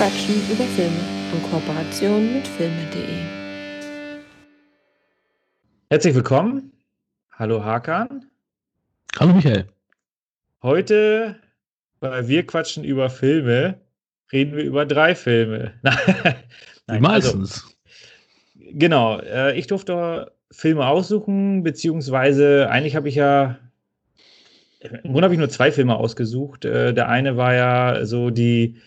Quatschen über Filme in Kooperation mit filme.de. Herzlich willkommen. Hallo Hakan. Hallo Michael. Heute bei Wir quatschen über Filme reden wir über drei Filme. Nein, also meistens. Also, genau. Äh, ich durfte Filme aussuchen, beziehungsweise eigentlich habe ich ja im Grunde habe ich nur zwei Filme ausgesucht. Äh, der eine war ja so die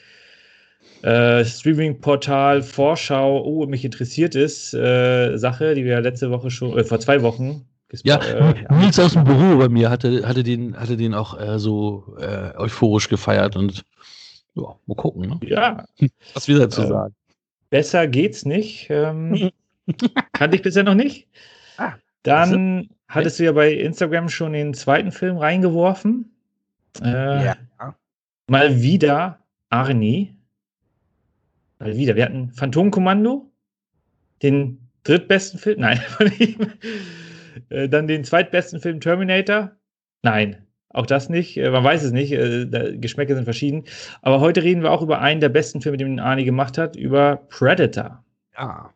äh, Streaming-Portal Vorschau, oh, mich interessiert ist, äh, Sache, die wir letzte Woche schon, äh, vor zwei Wochen. Ja, äh, Nils aus dem Büro bei mir hatte, hatte, den, hatte den auch äh, so äh, euphorisch gefeiert und ja, mal gucken. Ne? Ja. Was wir dazu sagen. Besser geht's nicht. Ähm, kannte ich bisher noch nicht. Ah, Dann hattest du ja bei Instagram schon den zweiten Film reingeworfen. Äh, ja. Mal wieder Arnie. Mal wieder. Wir hatten Phantomkommando, den drittbesten Film, nein, von ihm. Äh, dann den zweitbesten Film Terminator. Nein, auch das nicht. Äh, man weiß es nicht. Äh, Geschmäcker sind verschieden. Aber heute reden wir auch über einen der besten Filme, den Arnie gemacht hat, über Predator. Ja.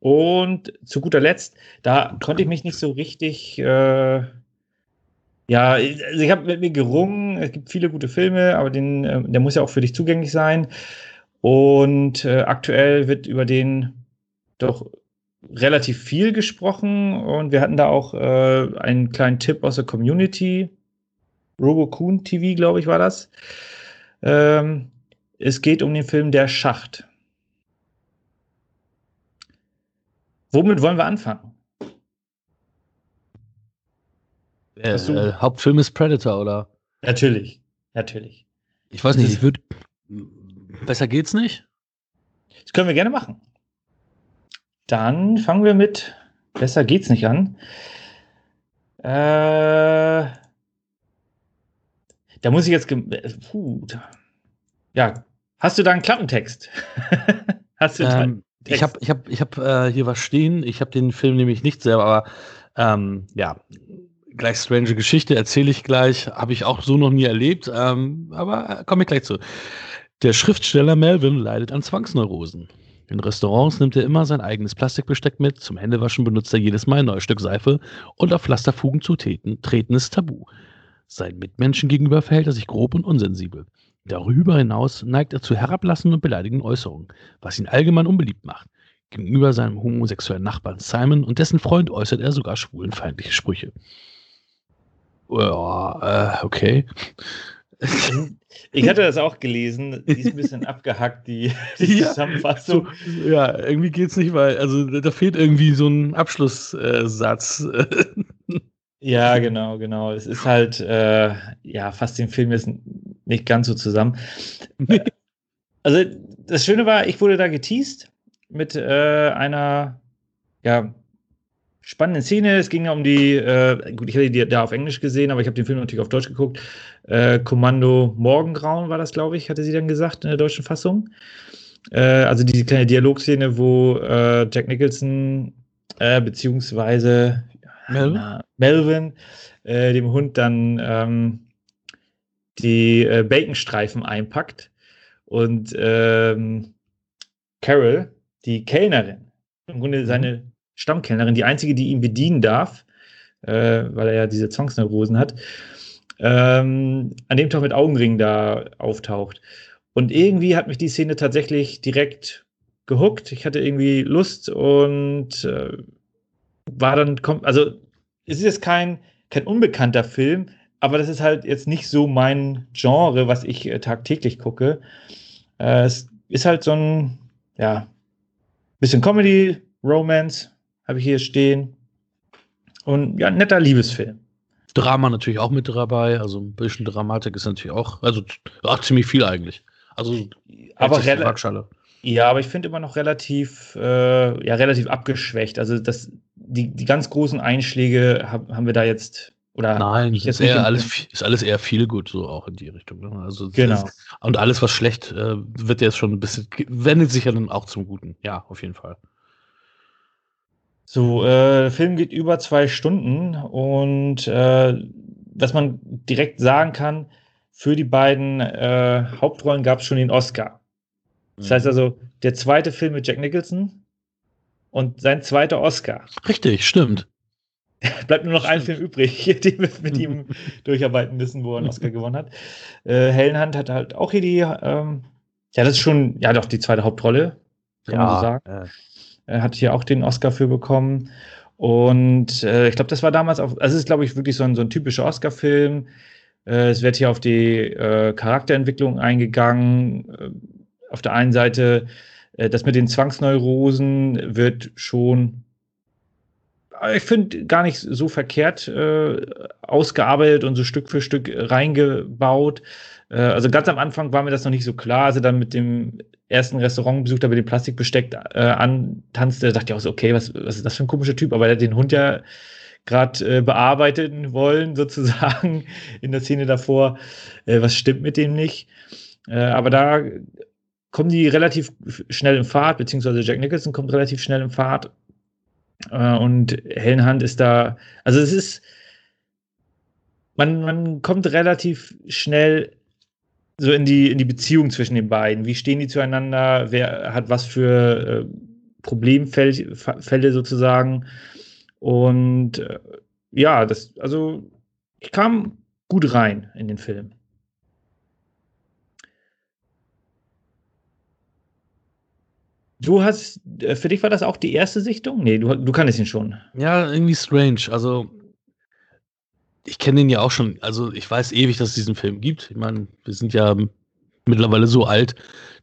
Und zu guter Letzt, da konnte ich mich nicht so richtig, äh, ja, also ich habe mit mir gerungen. Es gibt viele gute Filme, aber den, der muss ja auch für dich zugänglich sein. Und äh, aktuell wird über den doch relativ viel gesprochen und wir hatten da auch äh, einen kleinen Tipp aus der Community. Robo TV, glaube ich, war das. Ähm, es geht um den Film Der Schacht. Womit wollen wir anfangen? Äh, äh, Hauptfilm ist Predator, oder? Natürlich, natürlich. Ich weiß nicht, ich würde. Besser geht's nicht? Das können wir gerne machen. Dann fangen wir mit Besser geht's nicht an. Äh, da muss ich jetzt. Puh, ja, hast du da einen Klappentext? hast du ähm, ich habe ich hab, ich hab, äh, hier was stehen. Ich habe den Film nämlich nicht selber, aber ähm, ja, gleich strange Geschichte erzähle ich gleich. Habe ich auch so noch nie erlebt, ähm, aber äh, komme ich gleich zu. Der Schriftsteller Melvin leidet an Zwangsneurosen. In Restaurants nimmt er immer sein eigenes Plastikbesteck mit. Zum Händewaschen benutzt er jedes Mal ein neues Stück Seife und auf Pflasterfugen zu treten, treten ist tabu. Seinen Mitmenschen gegenüber verhält er sich grob und unsensibel. Darüber hinaus neigt er zu herablassenden und beleidigenden Äußerungen, was ihn allgemein unbeliebt macht. Gegenüber seinem homosexuellen Nachbarn Simon und dessen Freund äußert er sogar schwulenfeindliche Sprüche. Ja, äh, okay. Ich hatte das auch gelesen, die ist ein bisschen abgehackt, die, die ja, Zusammenfassung. So, ja, irgendwie geht es nicht, weil, also da fehlt irgendwie so ein Abschlusssatz. ja, genau, genau. Es ist halt, äh, ja, fast den Film jetzt nicht ganz so zusammen. also, das Schöne war, ich wurde da geteased mit äh, einer, ja, spannende Szene. Es ging ja um die, äh, gut, ich hatte die da auf Englisch gesehen, aber ich habe den Film natürlich auf Deutsch geguckt. Äh, Kommando Morgengrauen war das, glaube ich, hatte sie dann gesagt in der deutschen Fassung. Äh, also diese kleine Dialogszene, wo äh, Jack Nicholson äh, beziehungsweise Melvin, na, Melvin äh, dem Hund dann ähm, die Baconstreifen einpackt und ähm, Carol, die Kellnerin, im Grunde seine mhm. Stammkellnerin, die einzige, die ihn bedienen darf, äh, weil er ja diese Zwangsneurosen hat, ähm, an dem Tag mit Augenringen da auftaucht. Und irgendwie hat mich die Szene tatsächlich direkt gehuckt. Ich hatte irgendwie Lust und äh, war dann, also es ist jetzt kein, kein unbekannter Film, aber das ist halt jetzt nicht so mein Genre, was ich äh, tagtäglich gucke. Äh, es ist halt so ein, ja, bisschen Comedy, Romance, habe ich hier stehen. Und ja, netter Liebesfilm. Drama natürlich auch mit dabei, also ein bisschen Dramatik ist natürlich auch, also auch ziemlich viel eigentlich. Also aber ja, aber ich finde immer noch relativ, äh, ja, relativ abgeschwächt. Also das, die, die ganz großen Einschläge hab, haben wir da jetzt oder Nein, ist, eher alles, ist alles eher viel gut, so auch in die Richtung. Ne? Also genau. Ist, und alles, was schlecht äh, wird jetzt schon ein bisschen, wendet sich ja dann auch zum Guten. Ja, auf jeden Fall. So, äh, der Film geht über zwei Stunden und äh, was man direkt sagen kann, für die beiden äh, Hauptrollen gab es schon den Oscar. Das heißt also, der zweite Film mit Jack Nicholson und sein zweiter Oscar. Richtig, stimmt. Bleibt nur noch ein Film übrig, den wir mit ihm durcharbeiten müssen, wo er einen Oscar gewonnen hat. Äh, Helen hat halt auch hier die, ähm, ja, das ist schon, ja, doch die zweite Hauptrolle, kann ja, man so sagen. Äh. Er hat hier auch den Oscar für bekommen. Und äh, ich glaube, das war damals auch, also es ist, glaube ich, wirklich so ein, so ein typischer Oscar-Film. Äh, es wird hier auf die äh, Charakterentwicklung eingegangen. Äh, auf der einen Seite, äh, das mit den Zwangsneurosen wird schon ich finde, gar nicht so verkehrt äh, ausgearbeitet und so Stück für Stück reingebaut. Äh, also ganz am Anfang war mir das noch nicht so klar, als er dann mit dem ersten Restaurantbesuch da mit dem Plastikbesteck äh, antanzte, dachte ich auch so, okay, was, was ist das für ein komischer Typ? Aber er hat den Hund ja gerade äh, bearbeiten wollen, sozusagen, in der Szene davor. Äh, was stimmt mit dem nicht? Äh, aber da kommen die relativ schnell in Fahrt, beziehungsweise Jack Nicholson kommt relativ schnell in Fahrt äh, und Helen Hunt ist da, also es ist, man, man kommt relativ schnell so in die, in die Beziehung zwischen den beiden. Wie stehen die zueinander? Wer hat was für äh, Problemfälle sozusagen? Und äh, ja, das, also ich kam gut rein in den Film. Du hast, äh, für dich war das auch die erste Sichtung? Nee, du, du kannst ihn schon. Ja, irgendwie strange. Also, ich kenne den ja auch schon. Also, ich weiß ewig, dass es diesen Film gibt. Ich meine, wir sind ja mittlerweile so alt,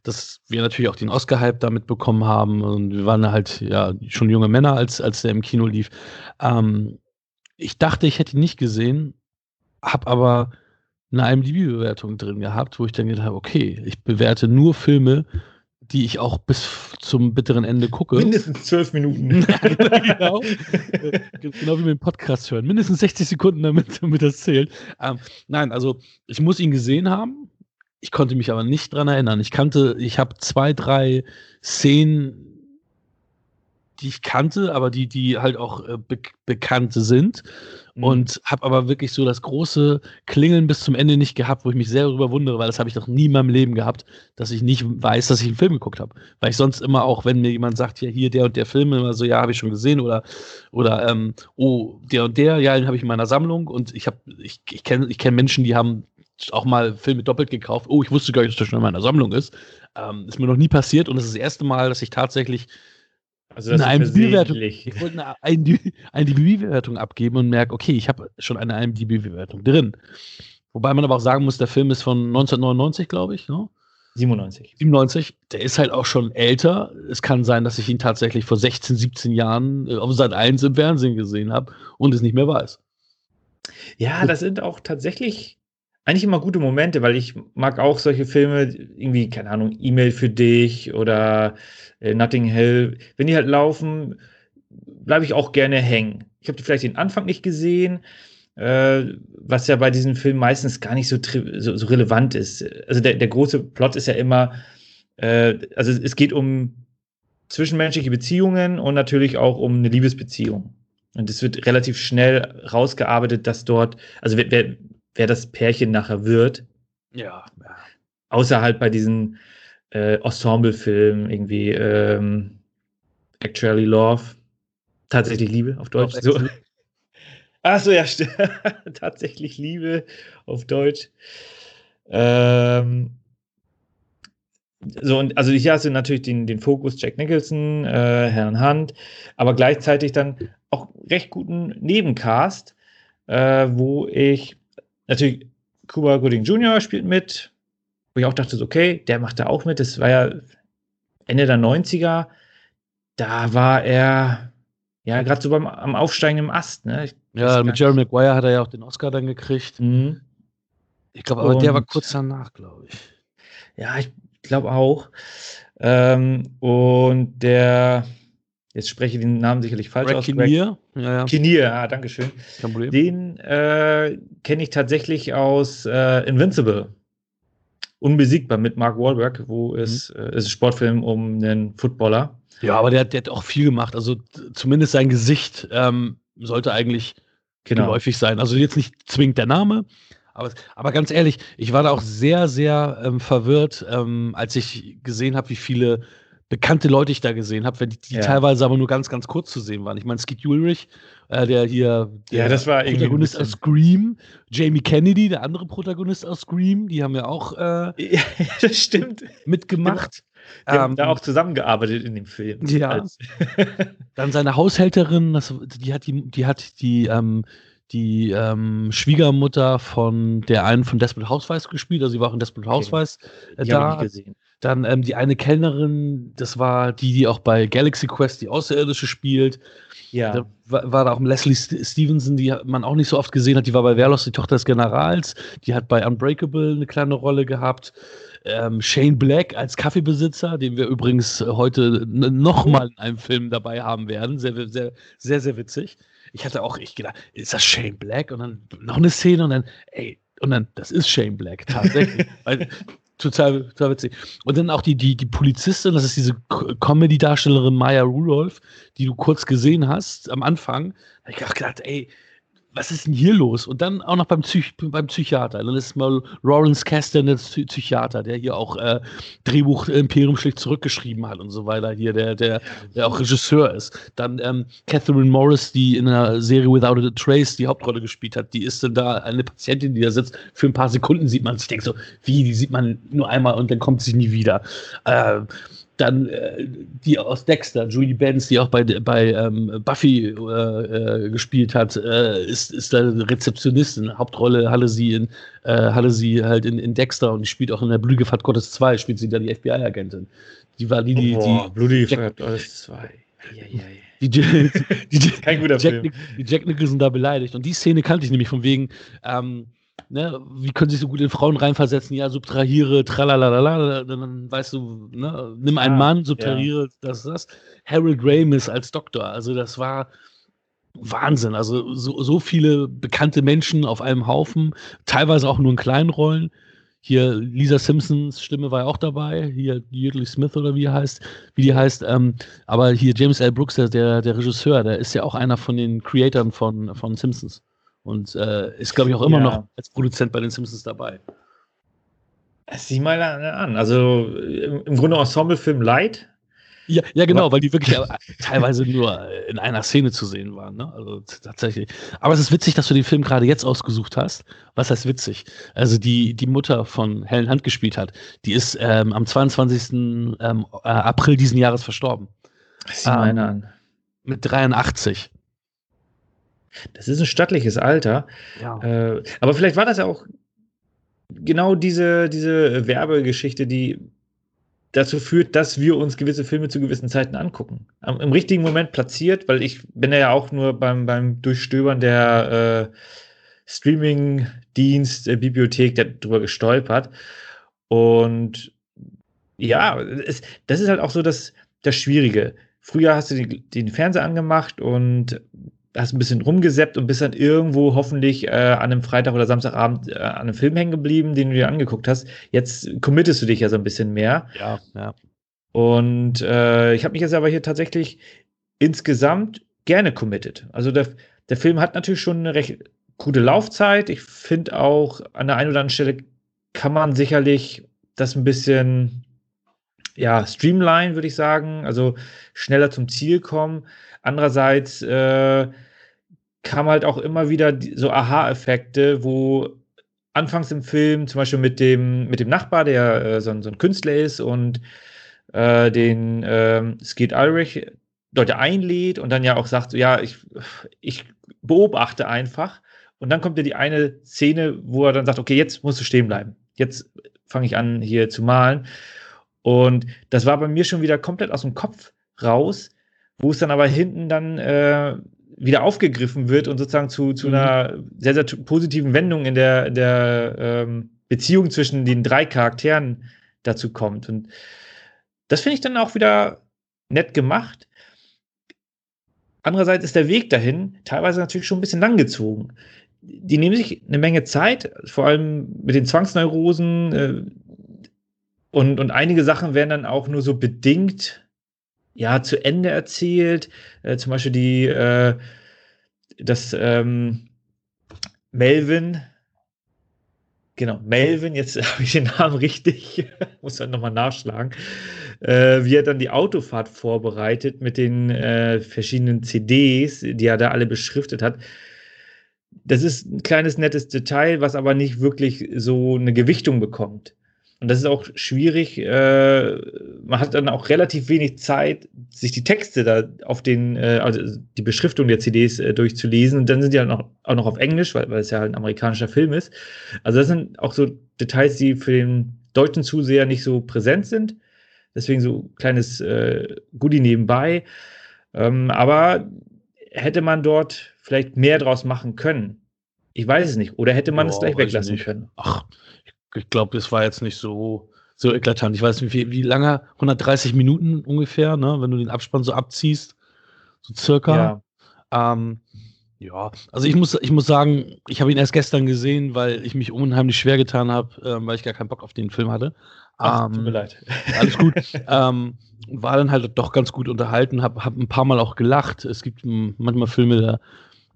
dass wir natürlich auch den Oscar-Hype damit bekommen haben. Und wir waren halt ja schon junge Männer, als, als der im Kino lief. Ähm, ich dachte, ich hätte ihn nicht gesehen, habe aber eine IMDb-Bewertung drin gehabt, wo ich dann gedacht habe, okay, ich bewerte nur Filme, die ich auch bis zum bitteren Ende gucke. Mindestens zwölf Minuten. genau. genau wie wir den Podcast hören. Mindestens 60 Sekunden, damit, damit das zählt. Ähm, nein, also ich muss ihn gesehen haben. Ich konnte mich aber nicht dran erinnern. Ich kannte, ich habe zwei, drei Szenen, die ich kannte, aber die, die halt auch äh, be bekannte sind. Mhm. Und habe aber wirklich so das große Klingeln bis zum Ende nicht gehabt, wo ich mich sehr darüber wundere, weil das habe ich noch nie in meinem Leben gehabt, dass ich nicht weiß, dass ich einen Film geguckt habe. Weil ich sonst immer auch, wenn mir jemand sagt, ja, hier der und der Film, immer so, ja, habe ich schon gesehen oder, oder ähm, oh, der und der, ja, den habe ich in meiner Sammlung und ich habe, ich, ich kenne ich kenn Menschen, die haben auch mal Filme doppelt gekauft. Oh, ich wusste gar nicht, dass das schon in meiner Sammlung ist. Ähm, ist mir noch nie passiert und es ist das erste Mal, dass ich tatsächlich also das eine IMDb-Bewertung. Ich wollte eine IMDb-Bewertung abgeben und merke, okay, ich habe schon eine IMDb-Bewertung drin. Wobei man aber auch sagen muss, der Film ist von 1999, glaube ich. Ne? 97. 97. Der ist halt auch schon älter. Es kann sein, dass ich ihn tatsächlich vor 16, 17 Jahren äh, auf Sat 1 im Fernsehen gesehen habe und es nicht mehr weiß. Ja, das sind auch tatsächlich eigentlich immer gute Momente, weil ich mag auch solche Filme, irgendwie, keine Ahnung, E-Mail für dich oder äh, Notting Hill. Wenn die halt laufen, bleibe ich auch gerne hängen. Ich habe vielleicht den Anfang nicht gesehen, äh, was ja bei diesen Filmen meistens gar nicht so, so, so relevant ist. Also der, der, große Plot ist ja immer, äh, also es geht um zwischenmenschliche Beziehungen und natürlich auch um eine Liebesbeziehung. Und es wird relativ schnell rausgearbeitet, dass dort, also wer, wer wer das Pärchen nachher wird. Ja. Außer halt bei diesen äh, Ensemble-Filmen, irgendwie ähm, Actually Love, tatsächlich Liebe auf Deutsch. So. Achso, ja, tatsächlich Liebe auf Deutsch. Ähm, so, und also hier hast du natürlich den, den Fokus Jack Nicholson, äh, Herrn Hunt, aber gleichzeitig dann auch recht guten Nebencast, äh, wo ich Natürlich, Cuba Gooding Jr. spielt mit, wo ich auch dachte, okay, der macht da auch mit. Das war ja Ende der 90er. Da war er ja gerade so beim am aufsteigenden Ast. Ne? Ja, mit Jerry Maguire hat er ja auch den Oscar dann gekriegt. Mhm. Ich glaube, aber und, der war kurz danach, glaube ich. Ja, ich glaube auch. Ähm, und der jetzt spreche ich den Namen sicherlich falsch Greg aus. Kinnear. Ja, ja. Kinnear, ah, danke schön. Kein Problem. Den äh, kenne ich tatsächlich aus äh, Invincible. Unbesiegbar mit Mark Wahlberg, wo mhm. es, äh, ist ein Sportfilm um einen Footballer. Ja, aber der, der hat auch viel gemacht. Also zumindest sein Gesicht ähm, sollte eigentlich genau. geläufig sein. Also jetzt nicht zwingend der Name, Aber, aber ganz ehrlich, ich war da auch sehr, sehr ähm, verwirrt, ähm, als ich gesehen habe, wie viele bekannte Leute ich da gesehen habe, die, die ja. teilweise aber nur ganz, ganz kurz zu sehen waren. Ich meine, Skid Ulrich, äh, der hier der ja, das war Protagonist aus Scream, Jamie Kennedy, der andere Protagonist aus Scream, die haben ja auch äh, ja, das stimmt. mitgemacht. Die haben ähm, da auch zusammengearbeitet in dem Film. Ja. Dann seine Haushälterin, das, die hat die, die hat die, ähm, die ähm, Schwiegermutter von der einen von Desperate Housewives gespielt, also sie war auch in Desperate Housewives äh, da. Dann ähm, die eine Kellnerin, das war die, die auch bei Galaxy Quest die Außerirdische spielt. Ja. Da war, war da auch Leslie Stevenson, die man auch nicht so oft gesehen hat. Die war bei Wehrlos, die Tochter des Generals. Die hat bei Unbreakable eine kleine Rolle gehabt. Ähm, Shane Black als Kaffeebesitzer, den wir übrigens heute nochmal in einem Film dabei haben werden. Sehr, sehr, sehr, sehr witzig. Ich hatte auch ich gedacht, ist das Shane Black? Und dann noch eine Szene und dann, ey, und dann, das ist Shane Black, tatsächlich. Weil total, total witzig. Und dann auch die, die, die Polizistin, das ist diese Comedy-Darstellerin Maya Rudolph, die du kurz gesehen hast am Anfang. Da habe ich gedacht, ey, was ist denn hier los? Und dann auch noch beim, Psych beim Psychiater. Dann ist mal Lawrence Kasdan, der Psychiater, der hier auch äh, Drehbuch Imperium schlicht zurückgeschrieben hat und so weiter, hier, der, der, der auch Regisseur ist. Dann ähm, Catherine Morris, die in einer Serie Without a Trace die Hauptrolle gespielt hat, die ist dann da eine Patientin, die da sitzt. Für ein paar Sekunden sieht man sich. Ich denke so, wie, die sieht man nur einmal und dann kommt sie nie wieder. Äh, dann äh, die aus Dexter, Julie Benz, die auch bei, bei ähm, Buffy äh, äh, gespielt hat, äh, ist, ist da Rezeptionistin. Hauptrolle hatte sie in, äh, hatte sie halt in, in Dexter und die spielt auch in der Blühgefahrt Gottes 2, spielt sie da die FBI-Agentin. Die war die, die, oh, die Blühgefahrt Gottes 2. Die, die, die, Kein guter Jack, Film. Die Jack Nicholson da beleidigt. Und die Szene kannte ich nämlich von wegen, ähm, ne, wie können sich so gut in Frauen reinversetzen? Ja, subtrahiere, tralalala, dann weißt du, ne, nimm einen ah, Mann, subtrahiere, ja. das, das. Harold Ramis als Doktor, also das war Wahnsinn. Also so, so viele bekannte Menschen auf einem Haufen, teilweise auch nur in kleinen Rollen. Hier Lisa Simpsons Stimme war ja auch dabei, hier Yudley Smith oder wie er heißt, wie die heißt. Ähm, aber hier James L. Brooks, der, der Regisseur, der ist ja auch einer von den Creatoren von, von Simpsons. Und äh, ist, glaube ich, auch immer ja. noch als Produzent bei den Simpsons dabei. Sieh mal an. Also im Grunde Ensemblefilm Light. Ja, ja, genau, Aber weil die wirklich teilweise nur in einer Szene zu sehen waren. Ne? Also tatsächlich. Aber es ist witzig, dass du den Film gerade jetzt ausgesucht hast. Was heißt witzig? Also die, die Mutter von Helen Hunt gespielt hat, die ist ähm, am 22. Ähm, äh, April diesen Jahres verstorben. Sieh mal ähm, an. Mit 83. Das ist ein stattliches Alter. Ja. Äh, aber vielleicht war das ja auch genau diese, diese Werbegeschichte, die dazu führt, dass wir uns gewisse Filme zu gewissen Zeiten angucken. Am, Im richtigen Moment platziert, weil ich bin ja auch nur beim, beim Durchstöbern der äh, Streaming-Dienst, äh, Bibliothek darüber gestolpert. Und ja, es, das ist halt auch so das, das Schwierige. Früher hast du die, den Fernseher angemacht und hast ein bisschen rumgesäppt und bist dann irgendwo hoffentlich äh, an einem Freitag oder Samstagabend äh, an einem Film hängen geblieben, den du dir angeguckt hast. Jetzt committest du dich ja so ein bisschen mehr. Ja, ja. Und äh, ich habe mich jetzt aber hier tatsächlich insgesamt gerne committed. Also der, der Film hat natürlich schon eine recht gute Laufzeit. Ich finde auch an der einen oder anderen Stelle kann man sicherlich das ein bisschen ja, streamline, würde ich sagen. Also schneller zum Ziel kommen. Andererseits äh, kam halt auch immer wieder so Aha-Effekte, wo anfangs im Film zum Beispiel mit dem, mit dem Nachbar, der äh, so, so, ein Künstler ist und äh, den äh, Skeet Ulrich Leute einlädt und dann ja auch sagt, so, ja, ich, ich beobachte einfach. Und dann kommt ja die eine Szene, wo er dann sagt, okay, jetzt musst du stehen bleiben. Jetzt fange ich an, hier zu malen. Und das war bei mir schon wieder komplett aus dem Kopf raus, wo es dann aber hinten dann äh, wieder aufgegriffen wird und sozusagen zu, zu mhm. einer sehr, sehr positiven Wendung in der, der ähm, Beziehung zwischen den drei Charakteren dazu kommt. Und das finde ich dann auch wieder nett gemacht. Andererseits ist der Weg dahin teilweise natürlich schon ein bisschen langgezogen. Die nehmen sich eine Menge Zeit, vor allem mit den Zwangsneurosen. Äh, und, und einige Sachen werden dann auch nur so bedingt ja, zu Ende erzählt. Äh, zum Beispiel die, äh, das ähm, Melvin, Genau, Melvin, jetzt habe ich den Namen richtig, muss dann nochmal nachschlagen, äh, wie er dann die Autofahrt vorbereitet mit den äh, verschiedenen CDs, die er da alle beschriftet hat. Das ist ein kleines nettes Detail, was aber nicht wirklich so eine Gewichtung bekommt. Und das ist auch schwierig. Äh, man hat dann auch relativ wenig Zeit, sich die Texte da auf den, äh, also die Beschriftung der CDs äh, durchzulesen. Und dann sind die halt noch, auch noch auf Englisch, weil, weil es ja halt ein amerikanischer Film ist. Also das sind auch so Details, die für den deutschen Zuseher nicht so präsent sind. Deswegen so kleines äh, Goodie nebenbei. Ähm, aber hätte man dort vielleicht mehr draus machen können? Ich weiß es nicht. Oder hätte man oh, es gleich weglassen können? Ach, ich glaube, das war jetzt nicht so, so eklatant. Ich weiß nicht, wie, wie lange? 130 Minuten ungefähr, ne? wenn du den Abspann so abziehst. So circa. Ja. Ähm, ja, also ich muss, ich muss sagen, ich habe ihn erst gestern gesehen, weil ich mich unheimlich schwer getan habe, äh, weil ich gar keinen Bock auf den Film hatte. Ach, ähm, tut mir leid. Alles gut. ähm, war dann halt doch ganz gut unterhalten, habe hab ein paar Mal auch gelacht. Es gibt manchmal Filme, da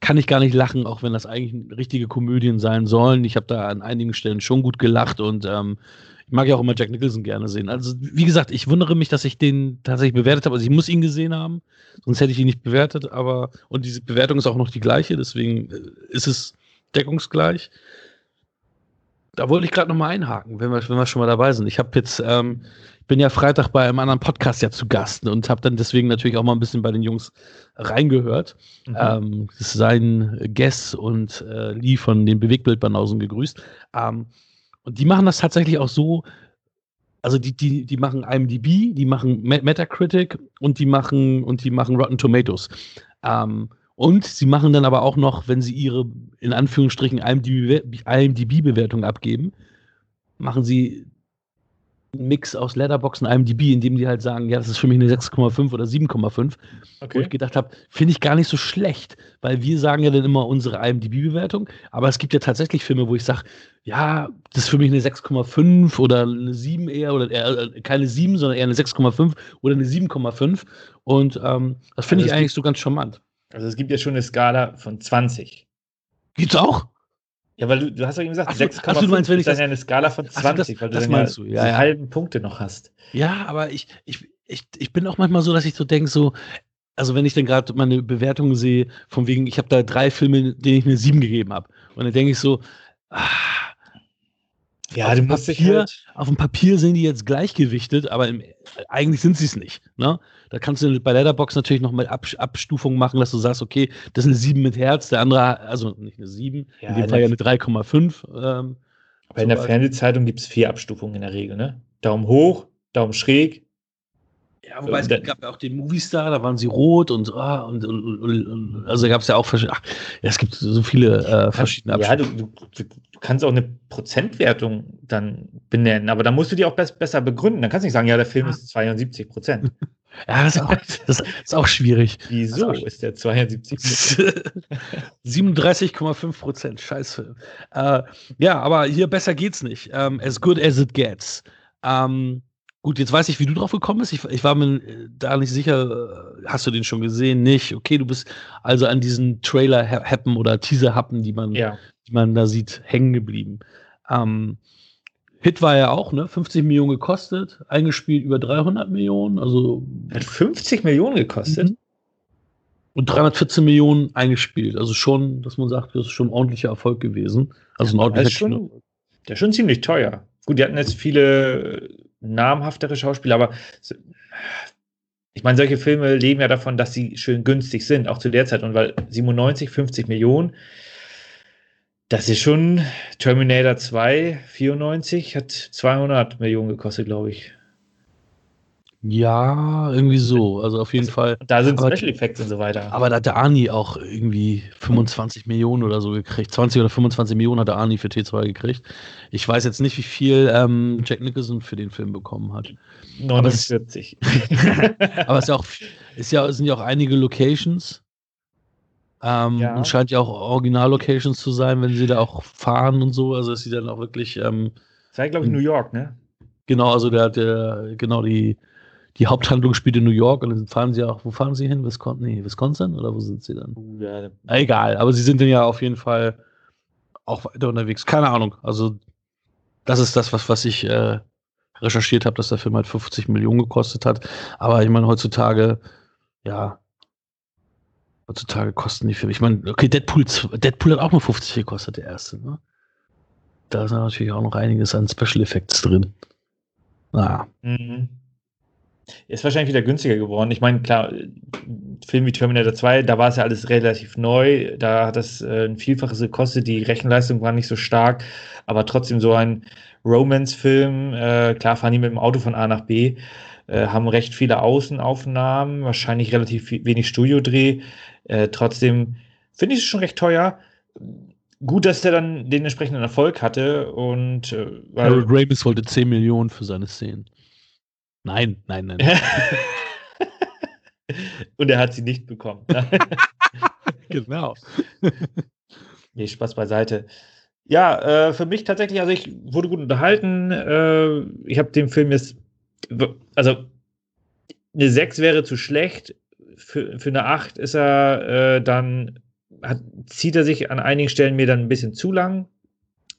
kann ich gar nicht lachen, auch wenn das eigentlich richtige Komödien sein sollen. Ich habe da an einigen Stellen schon gut gelacht und ähm, ich mag ja auch immer Jack Nicholson gerne sehen. Also, wie gesagt, ich wundere mich, dass ich den tatsächlich bewertet habe. Also, ich muss ihn gesehen haben, sonst hätte ich ihn nicht bewertet. Aber, und diese Bewertung ist auch noch die gleiche, deswegen äh, ist es deckungsgleich. Da wollte ich gerade noch mal einhaken, wenn wir, wenn wir schon mal dabei sind. Ich habe jetzt ähm, bin ja Freitag bei einem anderen Podcast ja zu Gast und habe dann deswegen natürlich auch mal ein bisschen bei den Jungs reingehört. Mhm. Ähm, sein Guess und äh, Lee von den Bewegbildbanausen gegrüßt. Ähm, und die machen das tatsächlich auch so, also die, die, die machen IMDb, die machen Metacritic und die machen und die machen Rotten Tomatoes. Ähm, und sie machen dann aber auch noch, wenn sie ihre in Anführungsstrichen IMDb-Bewertung abgeben, machen sie Mix aus Letterbox und IMDb, in dem die halt sagen, ja, das ist für mich eine 6,5 oder 7,5. Okay. Wo ich gedacht habe, finde ich gar nicht so schlecht, weil wir sagen ja dann immer unsere IMDb-Bewertung, aber es gibt ja tatsächlich Filme, wo ich sage, ja, das ist für mich eine 6,5 oder eine 7 eher oder eher, äh, keine 7, sondern eher eine 6,5 oder eine 7,5 und ähm, das finde also ich eigentlich so ganz charmant. Also es gibt ja schon eine Skala von 20. Gibt's auch? Ja, weil du, du hast doch eben gesagt, 6,5 ist dann ja eine Skala von 20, ach, das, weil du das dann meinst ja, du. Ja, ja. halben Punkte noch hast. Ja, aber ich, ich, ich, ich bin auch manchmal so, dass ich so denke, so, also wenn ich dann gerade meine Bewertungen sehe, von wegen, ich habe da drei Filme, denen ich eine 7 gegeben habe. Und dann denke ich so, ah, ja, auf, dem Papier, halt auf dem Papier sind die jetzt gleichgewichtet, aber im, eigentlich sind sie es nicht. Ne? Da kannst du bei Letterbox natürlich noch mal Ab Abstufungen machen, dass du sagst, okay, das ist eine 7 mit Herz, der andere, also nicht eine 7, ja, in dem Fall ja eine 3,5. Ähm, aber in der Fernsehzeitung gibt es vier Abstufungen in der Regel, ne? Daumen hoch, Daumen schräg. Ja, wobei es gab ja auch den Movistar, da waren sie rot und, ah, und, und, und also gab es ja auch verschiedene, es gibt so viele äh, verschiedene Abstufungen. Ja, du, du, du, kannst auch eine Prozentwertung dann benennen, aber da musst du die auch besser begründen. Dann kannst du nicht sagen, ja, der Film ist 72 Prozent. Ja, das ist auch, das ist auch schwierig. Wieso ist, ist der 72? 37,5 Prozent. Scheiße. Äh, ja, aber hier besser geht's nicht. Ähm, as good as it gets. Um, gut, jetzt weiß ich, wie du drauf gekommen bist. Ich, ich war mir äh, da nicht sicher. Äh, hast du den schon gesehen? Nicht. Okay, du bist also an diesen Trailer-Happen oder Teaser-Happen, die man, ja. die man da sieht, hängen geblieben. Um, Hit war ja auch, ne? 50 Millionen gekostet, eingespielt über 300 Millionen. Also hat 50 Millionen gekostet. Mhm. Und 314 Millionen eingespielt. Also schon, dass man sagt, das ist schon ein ordentlicher Erfolg gewesen. Also ein ordentlicher das ist schon, Der ist schon ziemlich teuer. Gut, die hatten jetzt viele namhaftere Schauspieler, aber ich meine, solche Filme leben ja davon, dass sie schön günstig sind, auch zu der Zeit. Und weil 97, 50 Millionen, das ist schon Terminator 2, 94, hat 200 Millionen gekostet, glaube ich. Ja, irgendwie so. Also auf jeden also, Fall. Da sind aber, Special Effects und so weiter. Aber da hat der Arnie auch irgendwie 25 Millionen oder so gekriegt. 20 oder 25 Millionen hat der Arnie für T2 gekriegt. Ich weiß jetzt nicht, wie viel ähm, Jack Nicholson für den Film bekommen hat. 49. Aber es, ist ja auch, ist ja, es sind ja auch einige Locations. Ähm, ja. Und scheint ja auch Original-Locations zu sein, wenn sie da auch fahren und so. Also, dass sie dann auch wirklich. Ähm, das war, glaube ich, New York, ne? Genau, also der, der, genau, die, die Haupthandlung spielt in New York und dann fahren sie auch, wo fahren sie hin? Wisconsin, nee, Wisconsin oder wo sind sie dann? Ja. Egal, aber sie sind dann ja auf jeden Fall auch weiter unterwegs. Keine Ahnung. Also Das ist das, was, was ich äh, recherchiert habe, dass der Film halt 50 Millionen gekostet hat. Aber ich meine, heutzutage, ja, heutzutage kosten die Filme. Ich meine, okay, Deadpool, Deadpool hat auch nur 50 gekostet, der erste. Ne? Da ist natürlich auch noch einiges an Special Effects drin. Naja. Mhm. Ist wahrscheinlich wieder günstiger geworden. Ich meine, klar, Film wie Terminator 2, da war es ja alles relativ neu. Da hat das äh, ein Vielfaches gekostet. Die Rechenleistung war nicht so stark. Aber trotzdem so ein Romance-Film. Äh, klar fahren die mit dem Auto von A nach B. Äh, haben recht viele Außenaufnahmen. Wahrscheinlich relativ wenig Studiodreh. Äh, trotzdem finde ich es schon recht teuer gut, dass er dann den entsprechenden Erfolg hatte und äh, weil Harold Ramis wollte 10 Millionen für seine Szenen. Nein, nein, nein. und er hat sie nicht bekommen. genau. nee, Spaß beiseite. Ja, äh, für mich tatsächlich, also ich wurde gut unterhalten. Äh, ich habe den Film jetzt, also eine 6 wäre zu schlecht. Für, für eine 8 ist er äh, dann hat, zieht er sich an einigen Stellen mir dann ein bisschen zu lang.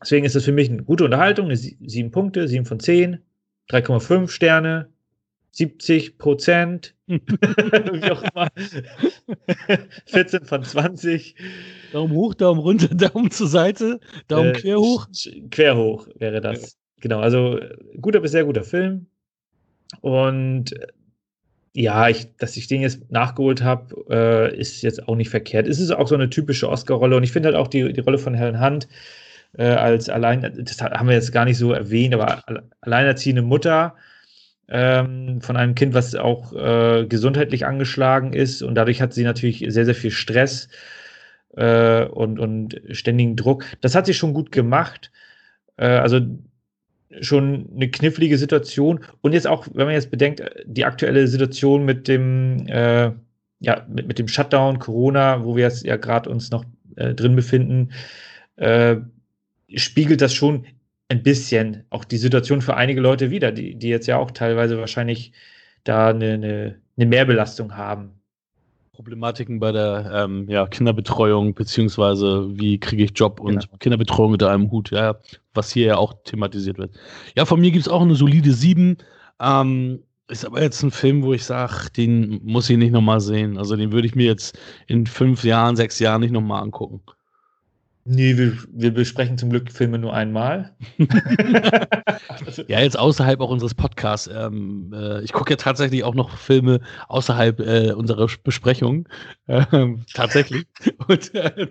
Deswegen ist das für mich eine gute Unterhaltung, eine 7 Punkte, 7 von 10, 3,5 Sterne, 70 Prozent, wie auch immer, 14 von 20. Daumen hoch, Daumen runter, Daumen zur Seite, Daumen äh, quer hoch. Quer hoch wäre das. Ja. Genau, also guter bis sehr guter Film. Und ja, ich, dass ich den jetzt nachgeholt habe, äh, ist jetzt auch nicht verkehrt. Es ist auch so eine typische Oscar-Rolle und ich finde halt auch die, die Rolle von Helen Hunt äh, als allein, das haben wir jetzt gar nicht so erwähnt, aber alleinerziehende Mutter ähm, von einem Kind, was auch äh, gesundheitlich angeschlagen ist und dadurch hat sie natürlich sehr, sehr viel Stress äh, und, und ständigen Druck. Das hat sie schon gut gemacht. Äh, also schon eine knifflige Situation. Und jetzt auch, wenn man jetzt bedenkt, die aktuelle Situation mit dem, äh, ja, mit, mit dem Shutdown, Corona, wo wir jetzt ja gerade uns noch äh, drin befinden, äh, spiegelt das schon ein bisschen auch die Situation für einige Leute wieder, die, die jetzt ja auch teilweise wahrscheinlich da eine, eine, eine Mehrbelastung haben. Problematiken bei der ähm, ja, Kinderbetreuung, beziehungsweise wie kriege ich Job und genau. Kinderbetreuung unter einem Hut, ja, was hier ja auch thematisiert wird. Ja, von mir gibt es auch eine solide 7. Ähm, ist aber jetzt ein Film, wo ich sage, den muss ich nicht nochmal sehen. Also den würde ich mir jetzt in fünf Jahren, sechs Jahren nicht nochmal angucken. Nee, wir, wir besprechen zum Glück Filme nur einmal. ja, jetzt außerhalb auch unseres Podcasts. Ähm, äh, ich gucke ja tatsächlich auch noch Filme außerhalb äh, unserer Besprechung. Ähm, tatsächlich. Und, äh,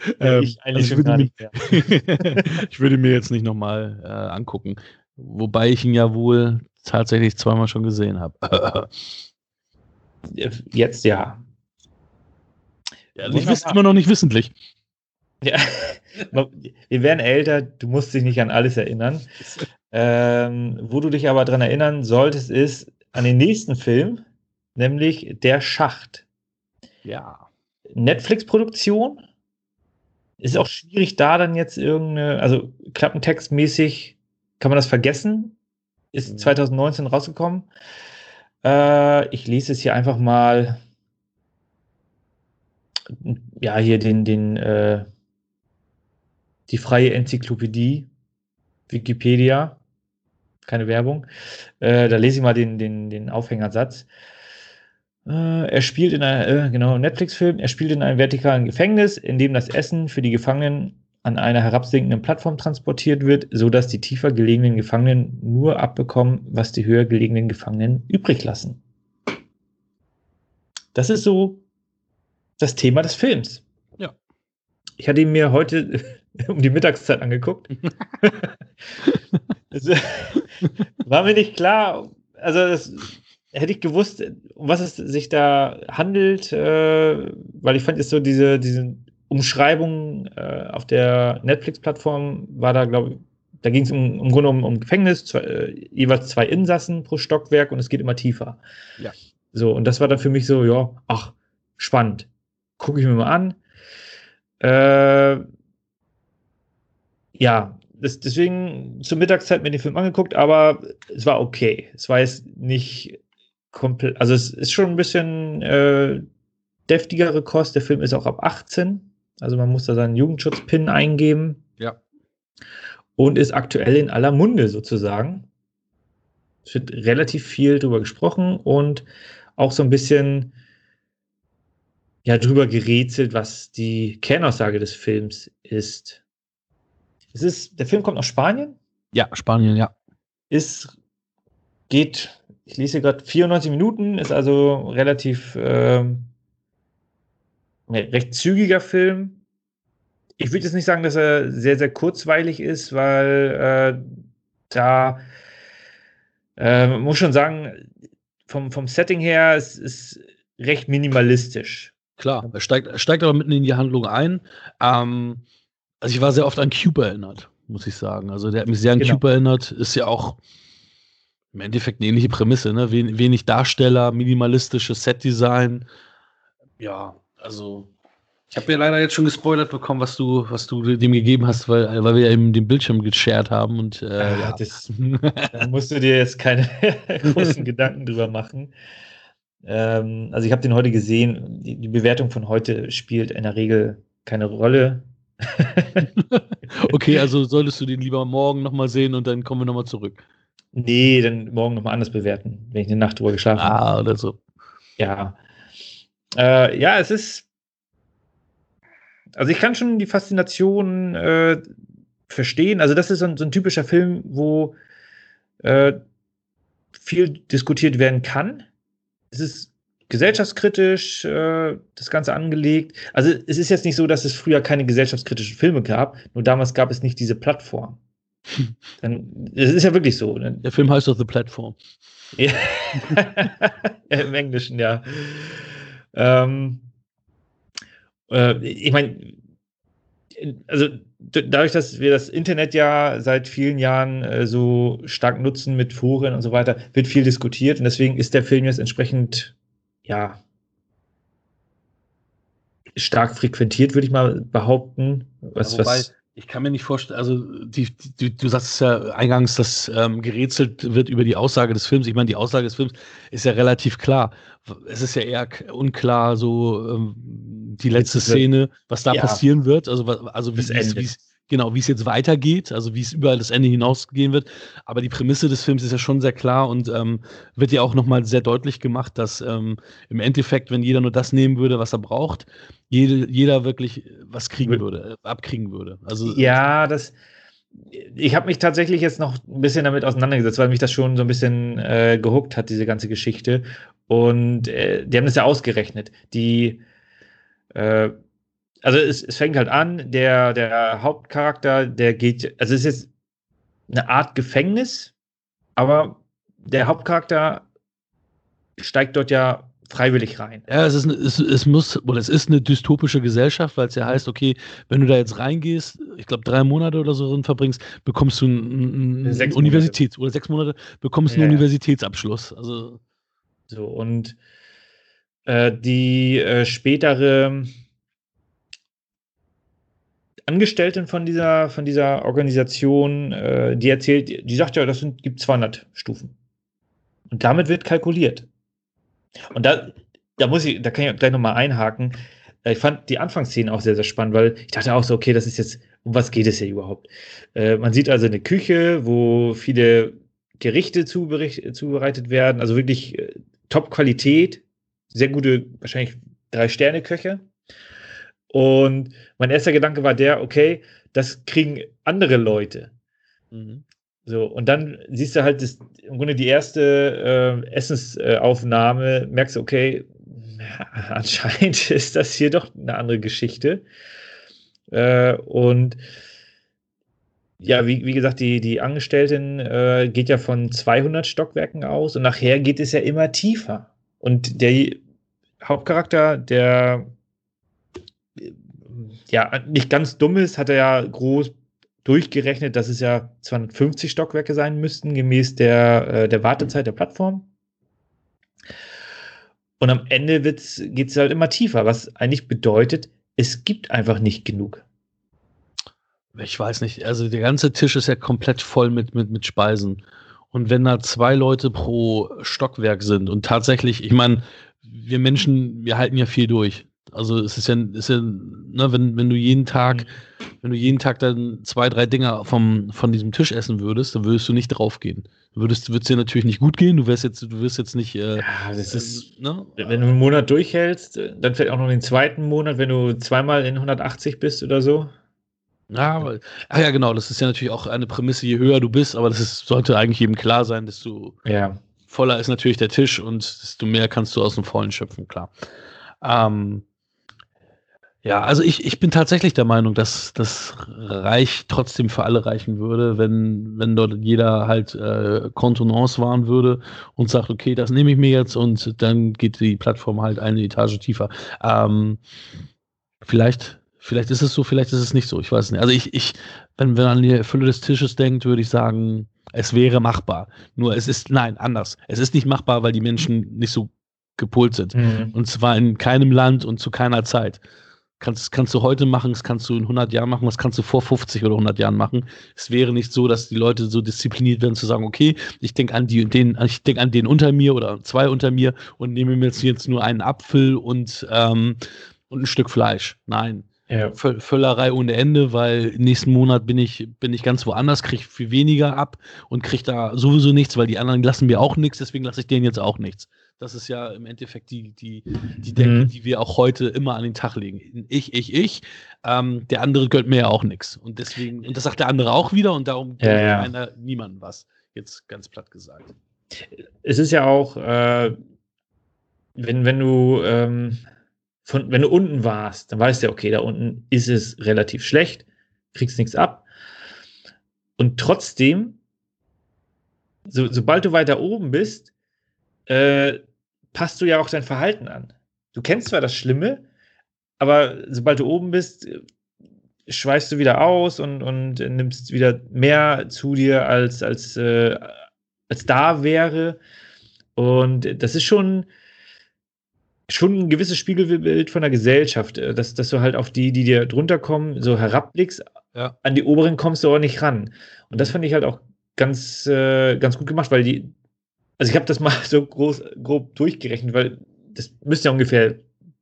ich ähm, eigentlich also gar nicht mehr. ich würde mir jetzt nicht nochmal äh, angucken. Wobei ich ihn ja wohl tatsächlich zweimal schon gesehen habe. jetzt ja. ja nicht wiss, immer noch nicht wissentlich. Ja, wir werden älter, du musst dich nicht an alles erinnern. Ähm, wo du dich aber daran erinnern solltest, ist an den nächsten Film, nämlich Der Schacht. Ja. Netflix-Produktion. Ist auch schwierig, da dann jetzt irgendeine, also klappentextmäßig kann man das vergessen. Ist 2019 mhm. rausgekommen. Äh, ich lese es hier einfach mal. Ja, hier den, den, äh, die freie Enzyklopädie, Wikipedia, keine Werbung. Äh, da lese ich mal den, den, den Aufhängersatz. Äh, er spielt in einem, äh, genau, Netflix-Film, er spielt in einem vertikalen Gefängnis, in dem das Essen für die Gefangenen an einer herabsinkenden Plattform transportiert wird, sodass die tiefer gelegenen Gefangenen nur abbekommen, was die höher gelegenen Gefangenen übrig lassen. Das ist so das Thema des Films. Ja. Ich hatte ihn mir heute um die Mittagszeit angeguckt. war mir nicht klar, also das hätte ich gewusst, um was es sich da handelt, äh, weil ich fand jetzt so diese, diese Umschreibung äh, auf der Netflix-Plattform war da, glaube ich, da ging es um, im Grunde um, um Gefängnis, zwei, äh, jeweils zwei Insassen pro Stockwerk und es geht immer tiefer. Ja. So, und das war dann für mich so, ja, ach, spannend. Gucke ich mir mal an. Äh, ja, das, deswegen zur Mittagszeit mir den Film angeguckt, aber es war okay. Es war jetzt nicht komplett, also es ist schon ein bisschen äh, deftigere Kost. Der Film ist auch ab 18, also man muss da seinen Jugendschutz-Pin eingeben. Ja. und ist aktuell in aller Munde sozusagen. Es wird relativ viel drüber gesprochen und auch so ein bisschen ja drüber gerätselt, was die Kernaussage des Films ist. Es ist, der Film kommt aus Spanien. Ja, Spanien, ja. Ist, geht, ich lese gerade 94 Minuten, ist also relativ ähm, recht zügiger Film. Ich würde jetzt nicht sagen, dass er sehr, sehr kurzweilig ist, weil äh, da äh, man muss schon sagen, vom, vom Setting her, es ist recht minimalistisch. Klar, er steigt, steigt aber mitten in die Handlung ein. Ähm, also ich war sehr oft an Cube erinnert, muss ich sagen. Also der hat mich sehr an genau. Cube erinnert, ist ja auch im Endeffekt eine ähnliche Prämisse, ne? Wen, wenig Darsteller, minimalistisches Setdesign. Ja, also ich habe ja leider jetzt schon gespoilert bekommen, was du, was du dem gegeben hast, weil, weil wir ja eben den Bildschirm geshared haben und äh, ah, ja. das, da musst du dir jetzt keine großen Gedanken drüber machen. Ähm, also ich habe den heute gesehen. Die, die, Bewertung von heute spielt in der Regel keine Rolle. okay, also solltest du den lieber morgen nochmal sehen und dann kommen wir nochmal zurück. Nee, dann morgen nochmal anders bewerten, wenn ich eine Nacht drüber geschlafen habe. Ah, oder so. Ja. Äh, ja, es ist also ich kann schon die Faszination äh, verstehen. Also das ist so ein, so ein typischer Film, wo äh, viel diskutiert werden kann. Es ist gesellschaftskritisch äh, das Ganze angelegt. Also es ist jetzt nicht so, dass es früher keine gesellschaftskritischen Filme gab, nur damals gab es nicht diese Plattform. Dann, es ist ja wirklich so. Ne? Der Film heißt doch The Platform. ja, im Englischen, ja. Ähm, äh, ich meine, also dadurch, dass wir das Internet ja seit vielen Jahren äh, so stark nutzen mit Foren und so weiter, wird viel diskutiert und deswegen ist der Film jetzt entsprechend, ja, stark frequentiert, würde ich mal behaupten. Was, ja, wobei, was ich kann mir nicht vorstellen, also die, die, du sagst ja eingangs, dass ähm, gerätselt wird über die Aussage des Films. Ich meine, die Aussage des Films ist ja relativ klar. Es ist ja eher unklar, so ähm, die letzte Szene, was da ja. passieren wird. Also, also wie es genau, wie es jetzt weitergeht, also wie es überall das Ende hinausgehen wird. Aber die Prämisse des Films ist ja schon sehr klar und ähm, wird ja auch nochmal sehr deutlich gemacht, dass ähm, im Endeffekt, wenn jeder nur das nehmen würde, was er braucht, jede, jeder wirklich was kriegen würde, äh, abkriegen würde. Also, ja, das. Ich habe mich tatsächlich jetzt noch ein bisschen damit auseinandergesetzt, weil mich das schon so ein bisschen äh, gehuckt hat, diese ganze Geschichte. Und äh, die haben das ja ausgerechnet. Die, äh, also es, es, fängt halt an, der, der Hauptcharakter, der geht, also es ist jetzt eine Art Gefängnis, aber der Hauptcharakter steigt dort ja freiwillig rein. Ja, es, ist, es, es muss, oder es ist eine dystopische Gesellschaft, weil es ja heißt, okay, wenn du da jetzt reingehst, ich glaube drei Monate oder so drin verbringst, bekommst du einen, einen Universitäts- oder sechs Monate, bekommst ja, einen Universitätsabschluss. Also. So, und äh, die äh, spätere Angestellten von dieser, von dieser Organisation, äh, die erzählt, die sagt ja, das sind, gibt 200 Stufen. Und damit wird kalkuliert. Und da, da muss ich, da kann ich gleich nochmal einhaken. Ich fand die Anfangsszene auch sehr, sehr spannend, weil ich dachte auch so, okay, das ist jetzt, um was geht es hier überhaupt? Äh, man sieht also eine Küche, wo viele Gerichte zubereitet werden, also wirklich äh, Top-Qualität, sehr gute, wahrscheinlich drei Sterne-Köche. Und mein erster Gedanke war der, okay, das kriegen andere Leute. Mhm. So, und dann siehst du halt das, im Grunde die erste äh, Essensaufnahme, merkst du, okay, anscheinend ist das hier doch eine andere Geschichte. Äh, und ja, wie, wie gesagt, die, die Angestellten äh, geht ja von 200 Stockwerken aus und nachher geht es ja immer tiefer. Und der Hauptcharakter, der ja nicht ganz dumm ist, hat er ja groß durchgerechnet, dass es ja 250 Stockwerke sein müssten, gemäß der, äh, der Wartezeit der Plattform. Und am Ende geht es halt immer tiefer, was eigentlich bedeutet, es gibt einfach nicht genug. Ich weiß nicht, also der ganze Tisch ist ja komplett voll mit, mit, mit Speisen. Und wenn da zwei Leute pro Stockwerk sind und tatsächlich, ich meine, wir Menschen, wir halten ja viel durch. Also es ist ja, ist ja ne, wenn, wenn du jeden Tag, mhm. wenn du jeden Tag dann zwei, drei Dinger vom, von diesem Tisch essen würdest, dann würdest du nicht draufgehen. Du würdest, würdest dir natürlich nicht gut gehen, du wirst jetzt, du wirst jetzt nicht. Äh, ja, das ist, äh, ne? wenn du einen Monat durchhältst, dann vielleicht auch noch den zweiten Monat, wenn du zweimal in 180 bist oder so. Ja, aber, ach ja, genau, das ist ja natürlich auch eine Prämisse, je höher du bist, aber das ist, sollte eigentlich jedem klar sein, du ja. voller ist natürlich der Tisch und desto mehr kannst du aus dem Vollen schöpfen, klar. Ähm, ja, also ich, ich bin tatsächlich der Meinung, dass das Reich trotzdem für alle reichen würde, wenn, wenn dort jeder halt äh, Kontenance wahren würde und sagt, okay, das nehme ich mir jetzt und dann geht die Plattform halt eine Etage tiefer. Ähm, vielleicht, vielleicht ist es so, vielleicht ist es nicht so, ich weiß nicht. Also ich, ich, wenn, wenn man an die Fülle des Tisches denkt, würde ich sagen, es wäre machbar. Nur es ist, nein, anders. Es ist nicht machbar, weil die Menschen nicht so gepolt sind. Mhm. Und zwar in keinem Land und zu keiner Zeit. Kannst, kannst du heute machen, das kannst du in 100 Jahren machen, das kannst du vor 50 oder 100 Jahren machen. Es wäre nicht so, dass die Leute so diszipliniert werden zu sagen, okay, ich denke an die den, ich denke an den unter mir oder zwei unter mir und nehme mir jetzt nur einen Apfel und, ähm, und ein Stück Fleisch. Nein. Ja. Völlerei ohne Ende, weil nächsten Monat bin ich, bin ich ganz woanders, kriege viel weniger ab und kriege da sowieso nichts, weil die anderen lassen mir auch nichts, deswegen lasse ich denen jetzt auch nichts. Das ist ja im Endeffekt die, die, die Denke, mhm. die wir auch heute immer an den Tag legen. Ich, ich, ich. Ähm, der andere gönnt mir ja auch nichts. Und deswegen, und das sagt der andere auch wieder und darum ja, ja. einer niemandem was. Jetzt ganz platt gesagt. Es ist ja auch, äh, wenn, wenn du ähm, von, wenn du unten warst, dann weißt du, okay, da unten ist es relativ schlecht, kriegst nichts ab. Und trotzdem, so, sobald du weiter oben bist, äh, passt du ja auch dein Verhalten an. Du kennst zwar das Schlimme, aber sobald du oben bist, schweißt du wieder aus und, und nimmst wieder mehr zu dir, als, als, äh, als da wäre. Und das ist schon, schon ein gewisses Spiegelbild von der Gesellschaft, äh, dass, dass du halt auf die, die dir drunter kommen, so herabblickst. Ja. An die oberen kommst du auch nicht ran. Und das fand ich halt auch ganz, äh, ganz gut gemacht, weil die, also ich habe das mal so groß, grob durchgerechnet, weil das müsste ja ungefähr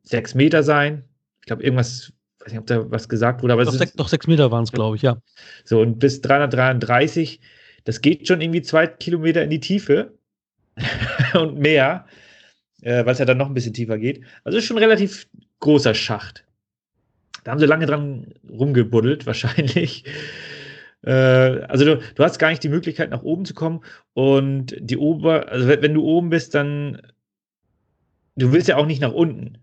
sechs Meter sein. Ich glaube, irgendwas, weiß nicht, ob da was gesagt wurde, aber doch, sechs, doch sechs Meter waren es, glaube ich, ja. So, und bis 333, das geht schon irgendwie zwei Kilometer in die Tiefe und mehr, äh, weil es ja dann noch ein bisschen tiefer geht. Also ist schon ein relativ großer Schacht. Da haben sie lange dran rumgebuddelt, wahrscheinlich. Äh, also du, du hast gar nicht die Möglichkeit, nach oben zu kommen. Und die Ober, also wenn du oben bist, dann du willst ja auch nicht nach unten.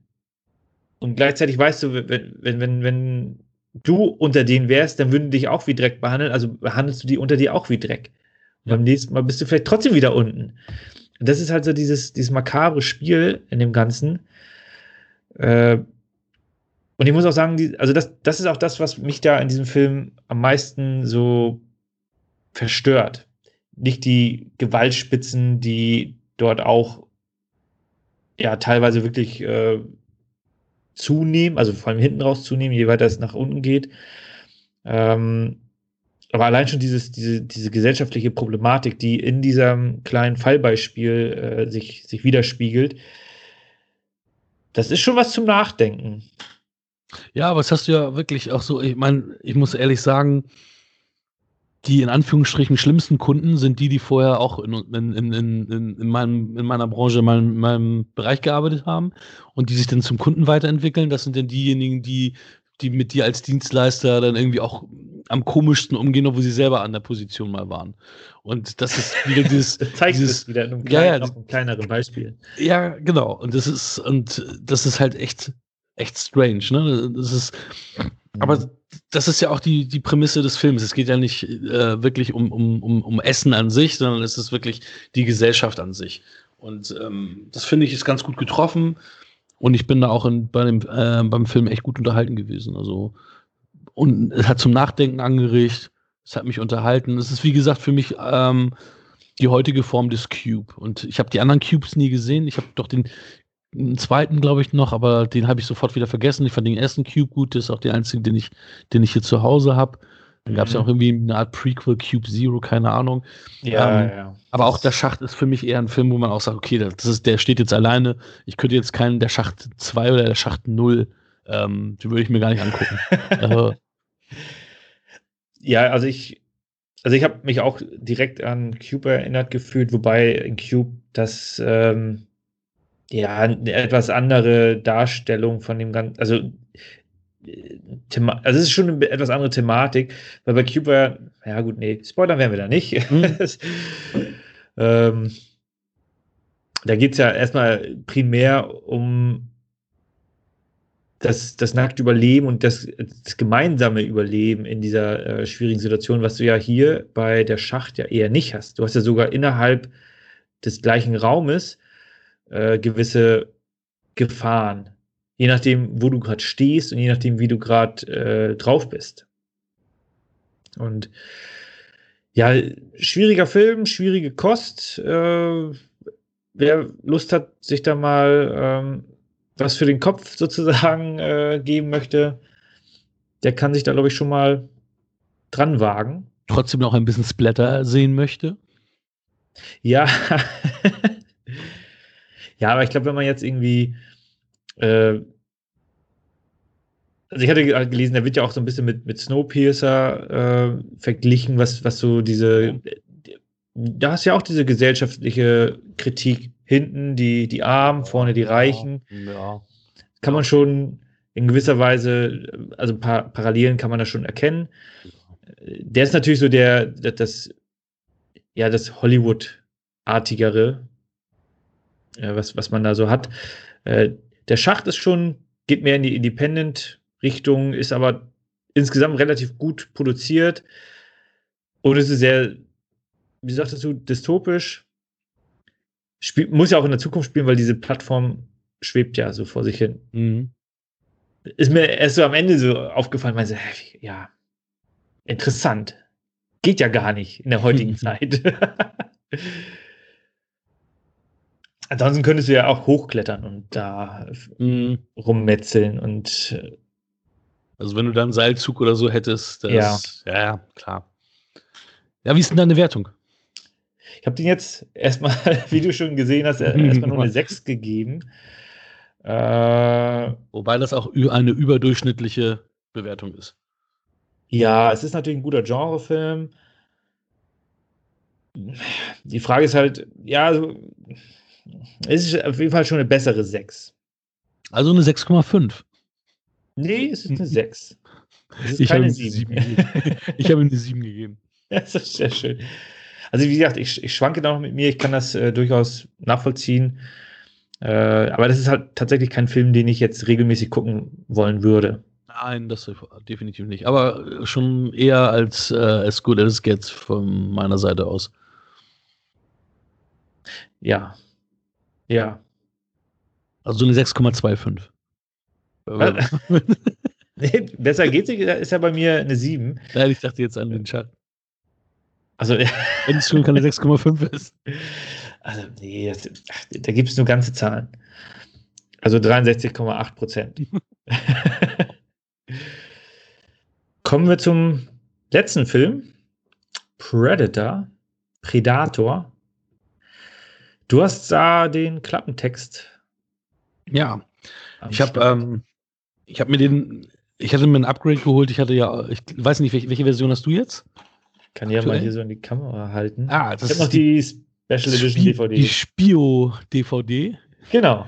Und gleichzeitig weißt du, wenn, wenn, wenn, wenn du unter denen wärst, dann würden die dich auch wie Dreck behandeln, also behandelst du die unter dir auch wie Dreck. Und beim nächsten Mal bist du vielleicht trotzdem wieder unten. Und das ist halt so dieses, dieses makabre Spiel in dem Ganzen. Äh, und ich muss auch sagen, die, also das, das ist auch das, was mich da in diesem Film am meisten so verstört. Nicht die Gewaltspitzen, die dort auch ja teilweise wirklich äh, zunehmen, also vor allem hinten raus zunehmen, je weiter es nach unten geht. Ähm, aber allein schon dieses, diese, diese gesellschaftliche Problematik, die in diesem kleinen Fallbeispiel äh, sich, sich widerspiegelt, das ist schon was zum Nachdenken. Ja, aber es hast du ja wirklich auch so, ich meine, ich muss ehrlich sagen, die in Anführungsstrichen schlimmsten Kunden sind die, die vorher auch in, in, in, in, in, meinem, in meiner Branche, in meinem, in meinem Bereich gearbeitet haben und die sich dann zum Kunden weiterentwickeln. Das sind dann diejenigen, die, die mit dir als Dienstleister dann irgendwie auch am komischsten umgehen, obwohl sie selber an der Position mal waren. Und das ist wieder dieses. Zeigt dieses, es wieder in einem, kleinen, ja, ja, einem kleineren Beispiel. Ja, genau. Und das ist, und das ist halt echt echt strange, ne? Das ist, aber mhm. das ist ja auch die, die Prämisse des Films. Es geht ja nicht äh, wirklich um, um, um, um Essen an sich, sondern es ist wirklich die Gesellschaft an sich. Und ähm, das finde ich ist ganz gut getroffen. Und ich bin da auch in, bei dem, äh, beim Film echt gut unterhalten gewesen. Also, und es hat zum Nachdenken angeregt. Es hat mich unterhalten. Es ist, wie gesagt, für mich ähm, die heutige Form des Cube. Und ich habe die anderen Cubes nie gesehen. Ich habe doch den einen zweiten, glaube ich, noch, aber den habe ich sofort wieder vergessen. Ich fand den ersten Cube gut, das ist auch der einzige, den ich, den ich hier zu Hause habe. Dann gab es ja auch irgendwie eine Art Prequel, Cube Zero, keine Ahnung. Ja, ähm, ja. Aber auch der Schacht ist für mich eher ein Film, wo man auch sagt, okay, das ist, der steht jetzt alleine. Ich könnte jetzt keinen der Schacht 2 oder der Schacht 0, ähm, den würde ich mir gar nicht angucken. also, ja, also ich, also ich habe mich auch direkt an Cube erinnert gefühlt, wobei in Cube das ähm, ja eine etwas andere Darstellung von dem ganzen, also Thema also es ist schon eine etwas andere Thematik, weil bei Cuba, ja gut, nee, Spoilern werden wir da nicht. Mhm. ähm, da geht es ja erstmal primär um das, das nackte Überleben und das, das gemeinsame Überleben in dieser äh, schwierigen Situation, was du ja hier bei der Schacht ja eher nicht hast. Du hast ja sogar innerhalb des gleichen Raumes äh, gewisse Gefahren je nachdem, wo du gerade stehst und je nachdem, wie du gerade äh, drauf bist. Und ja, schwieriger Film, schwierige Kost. Äh, wer Lust hat, sich da mal ähm, was für den Kopf sozusagen äh, geben möchte, der kann sich da, glaube ich, schon mal dran wagen. Trotzdem noch ein bisschen Splatter sehen möchte. Ja. ja, aber ich glaube, wenn man jetzt irgendwie äh, also ich hatte gelesen, der wird ja auch so ein bisschen mit, mit Snowpiercer äh, verglichen, was, was so diese, da hast du ja auch diese gesellschaftliche Kritik. Hinten die, die Armen, vorne die Reichen. Ja. Kann man schon in gewisser Weise, also ein paar Parallelen kann man da schon erkennen. Der ist natürlich so der, das, ja, das Hollywood-artigere, äh, was, was man da so hat. Äh, der Schacht ist schon, geht mehr in die Independent-Richtung, ist aber insgesamt relativ gut produziert und es ist sehr, wie sagtest du, dystopisch. Spiel, muss ja auch in der Zukunft spielen, weil diese Plattform schwebt ja so vor sich hin. Mhm. Ist mir erst so am Ende so aufgefallen, weil so, ja, interessant. Geht ja gar nicht in der heutigen Zeit. Ansonsten könntest du ja auch hochklettern und da mhm. rummetzeln und. Äh, also, wenn du dann einen Seilzug oder so hättest, das, ja. ja, klar. Ja, wie ist denn deine Wertung? Ich habe den jetzt erstmal, wie du schon gesehen hast, erstmal nur eine 6 gegeben. Äh, Wobei das auch eine überdurchschnittliche Bewertung ist. Ja, es ist natürlich ein guter Genrefilm. Die Frage ist halt, ja, also, es ist auf jeden Fall schon eine bessere 6. Also eine 6,5. Nee, es ist eine 6. Es ist ich keine 7. 7 ich habe ihm eine 7 gegeben. Das ist sehr schön. Also, wie gesagt, ich, ich schwanke da noch mit mir, ich kann das äh, durchaus nachvollziehen. Äh, aber das ist halt tatsächlich kein Film, den ich jetzt regelmäßig gucken wollen würde. Nein, das definitiv nicht. Aber schon eher als äh, as good as it gets von meiner Seite aus. Ja, ja. Also eine 6,25. nee, besser geht's nicht, ist ja bei mir eine 7. Nein, ich dachte jetzt an den Chat. Also, wenn es schon keine 6,5 ist. Also, nee, das, ach, da gibt es nur ganze Zahlen. Also 63,8 Prozent. Kommen wir zum letzten Film. Predator. Predator. Du hast da den Klappentext. Ja, ich habe ähm, ich habe mir den, ich hatte mir ein Upgrade geholt. Ich hatte ja, ich weiß nicht, welche, welche Version hast du jetzt? Kann ja mal hier so in die Kamera halten. Ah, das ich habe noch die, Special Edition DVD. Die Spio DVD. Genau.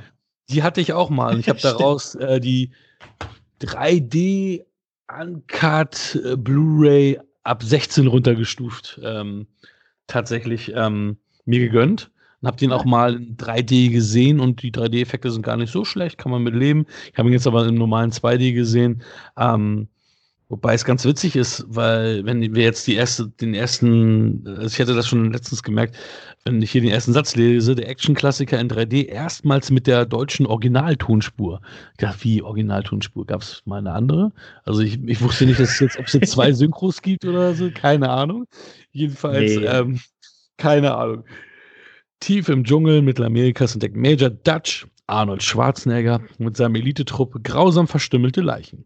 Die hatte ich auch mal. Ich habe daraus äh, die 3D Uncut äh, Blu-ray ab 16 runtergestuft. Ähm, tatsächlich ähm, mir gegönnt und habe den auch mal in 3D gesehen und die 3D-Effekte sind gar nicht so schlecht, kann man mit leben. Ich habe ihn jetzt aber im normalen 2D gesehen. Ähm, wobei es ganz witzig ist, weil wenn wir jetzt die erste, den ersten, also ich hätte das schon letztens gemerkt, wenn ich hier den ersten Satz lese, der Action-Klassiker in 3D erstmals mit der deutschen Originaltonspur. Dachte, wie Originaltonspur? Gab es mal eine andere? Also ich, ich wusste nicht, dass es jetzt, ob es jetzt zwei Synchros gibt oder so, keine Ahnung. Jedenfalls, nee. ähm, keine Ahnung. Tief im Dschungel Mittelamerikas entdeckt Major Dutch Arnold Schwarzenegger mit seinem Elitetruppe grausam verstümmelte Leichen,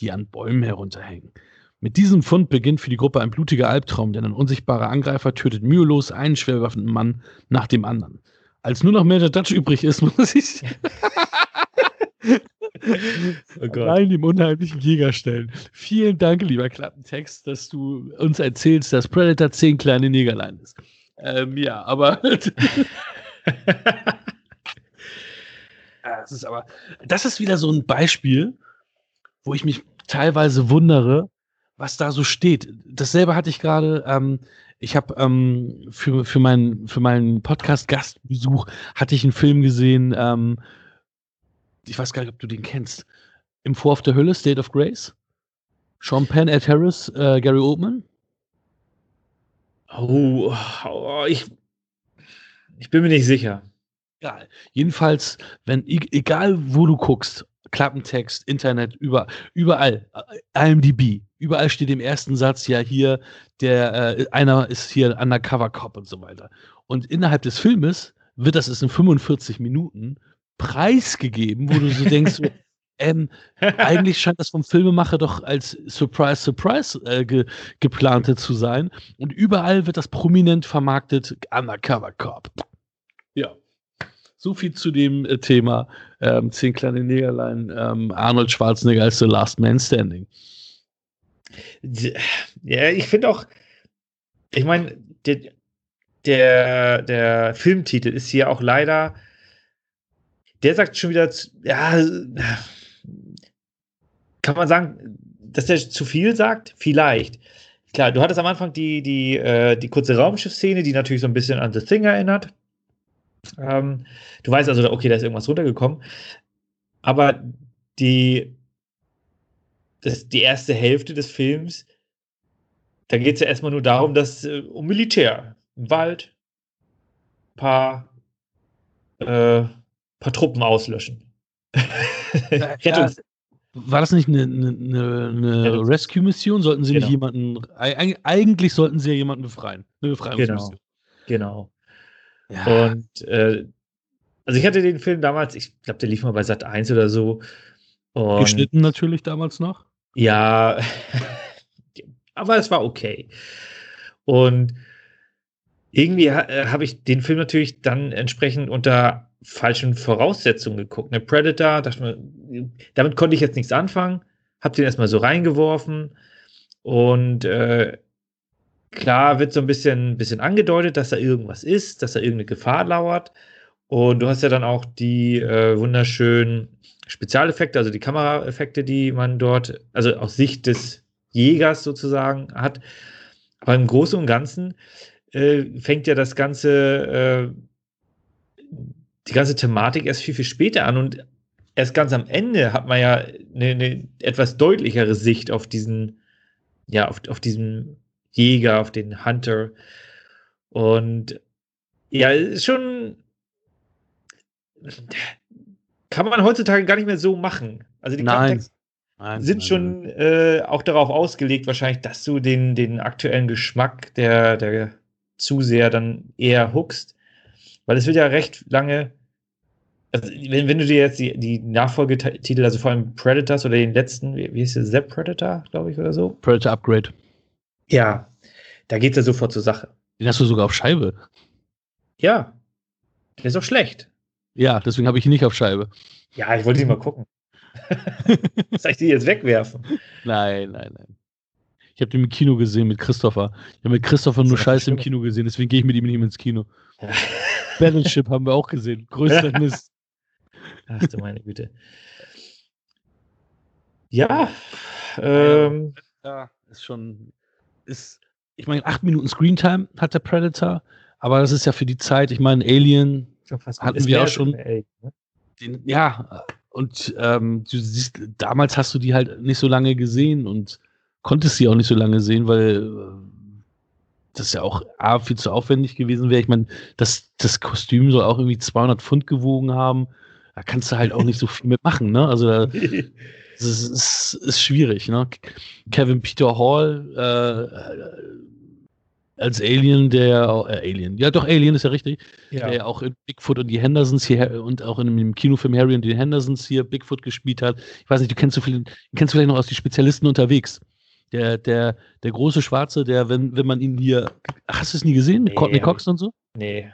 die an Bäumen herunterhängen. Mit diesem Fund beginnt für die Gruppe ein blutiger Albtraum, denn ein unsichtbarer Angreifer tötet mühelos einen schwerwaffenden Mann nach dem anderen. Als nur noch der Dutch übrig ist, muss ich oh allein dem unheimlichen Jäger stellen. Vielen Dank, lieber Klappentext, dass du uns erzählst, dass Predator zehn kleine Negerlein ist. Ähm, ja, aber. das ist aber. Das ist wieder so ein Beispiel, wo ich mich teilweise wundere, was da so steht. Dasselbe hatte ich gerade, ähm, ich habe ähm, für, für, mein, für meinen Podcast-Gastbesuch hatte ich einen Film gesehen, ähm, ich weiß gar nicht, ob du den kennst. Im Vor der Hölle, State of Grace. Sean Penn, Ed Harris, äh, Gary Oldman. Oh, oh, ich, ich bin mir nicht sicher. Egal. Jedenfalls, wenn, egal wo du guckst, Klappentext, Internet, über, überall, äh, IMDb, überall steht im ersten Satz ja hier, der äh, einer ist hier Undercover Cop und so weiter. Und innerhalb des Filmes wird das ist in 45 Minuten preisgegeben, wo du so denkst, ähm, eigentlich scheint das vom Filmemacher doch als Surprise, Surprise äh, ge geplante zu sein. Und überall wird das prominent vermarktet, Undercover Cop. Ja. So viel zu dem äh, Thema ähm, Zehn kleine Negerlein, ähm, Arnold Schwarzenegger als The Last Man Standing. Ja, ich finde auch, ich meine, der, der, der Filmtitel ist hier auch leider, der sagt schon wieder, ja, kann man sagen, dass der zu viel sagt? Vielleicht. Klar, du hattest am Anfang die, die, äh, die kurze Raumschiff-Szene, die natürlich so ein bisschen an The Thing erinnert. Ähm, du weißt also, okay, da ist irgendwas runtergekommen. Aber die, das, die erste Hälfte des Films, da geht es ja erstmal nur darum, dass äh, um Militär. Im Wald, paar, äh, paar Truppen auslöschen. ja, war das nicht eine, eine, eine Rescue-Mission? Sollten sie genau. nicht jemanden. Eigentlich sollten sie ja jemanden befreien. Eine Befreiungsmission. Genau. genau. Ja. Und äh, also ich hatte den Film damals, ich glaube, der lief mal bei Sat 1 oder so. Und Geschnitten natürlich damals noch? Ja, aber es war okay. Und irgendwie äh, habe ich den Film natürlich dann entsprechend unter falschen Voraussetzungen geguckt. Ne, Predator, dachte mir, damit konnte ich jetzt nichts anfangen, habe den erstmal so reingeworfen und äh, klar wird so ein bisschen, bisschen angedeutet, dass da irgendwas ist, dass da irgendeine Gefahr lauert. Und du hast ja dann auch die äh, wunderschönen Spezialeffekte, also die Kameraeffekte, die man dort, also aus Sicht des Jägers sozusagen hat. Aber im Großen und Ganzen äh, fängt ja das ganze, äh, die ganze Thematik erst viel, viel später an und erst ganz am Ende hat man ja eine, eine etwas deutlichere Sicht auf diesen, ja, auf, auf diesen Jäger, auf den Hunter. Und ja, ist schon. Kann man heutzutage gar nicht mehr so machen. Also die nein. Nein, sind nein, schon nein. Äh, auch darauf ausgelegt, wahrscheinlich, dass du den, den aktuellen Geschmack der, der Zuseher dann eher hookst. Weil es wird ja recht lange. Also, wenn, wenn du dir jetzt die, die Nachfolgetitel, also vor allem Predators oder den letzten, wie, wie hieß der, The Predator, glaube ich, oder so? Predator Upgrade. Ja, da geht es ja sofort zur Sache. Den hast du sogar auf Scheibe. Ja, der ist auch schlecht. Ja, deswegen habe ich ihn nicht auf Scheibe. Ja, ich wollte ihn mal gucken. Soll ich die jetzt wegwerfen? Nein, nein, nein. Ich habe den im Kino gesehen mit Christopher. Ich habe mit Christopher nur Scheiße im Kino gesehen, deswegen gehe ich mit ihm nicht ins Kino. Ja. Battleship haben wir auch gesehen. Größter Mist. Ach du meine Güte. Ja. Ähm, ja, ist schon ist, ich meine, acht Minuten Screentime hat der Predator, aber das ist ja für die Zeit, ich meine, Alien hatten wir auch schon. Ne? Den, ja, und ähm, du siehst, damals hast du die halt nicht so lange gesehen und konntest sie auch nicht so lange sehen, weil äh, das ja auch A, viel zu aufwendig gewesen wäre. Ich meine, das, das Kostüm soll auch irgendwie 200 Pfund gewogen haben. Da kannst du halt auch nicht so viel mitmachen, ne? Also da, Das ist, ist, ist schwierig, ne? Kevin Peter Hall äh, als Alien, der äh, Alien, ja doch, Alien ist ja richtig, ja. der ja auch in Bigfoot und die Hendersons hier und auch in dem Kinofilm Harry und die Hendersons hier Bigfoot gespielt hat. Ich weiß nicht, du kennst, so viel, kennst du vielleicht noch aus die Spezialisten unterwegs. Der, der, der große Schwarze, der, wenn, wenn man ihn hier. Hast du es nie gesehen? Mit nee, Courtney Cox und so? Nee.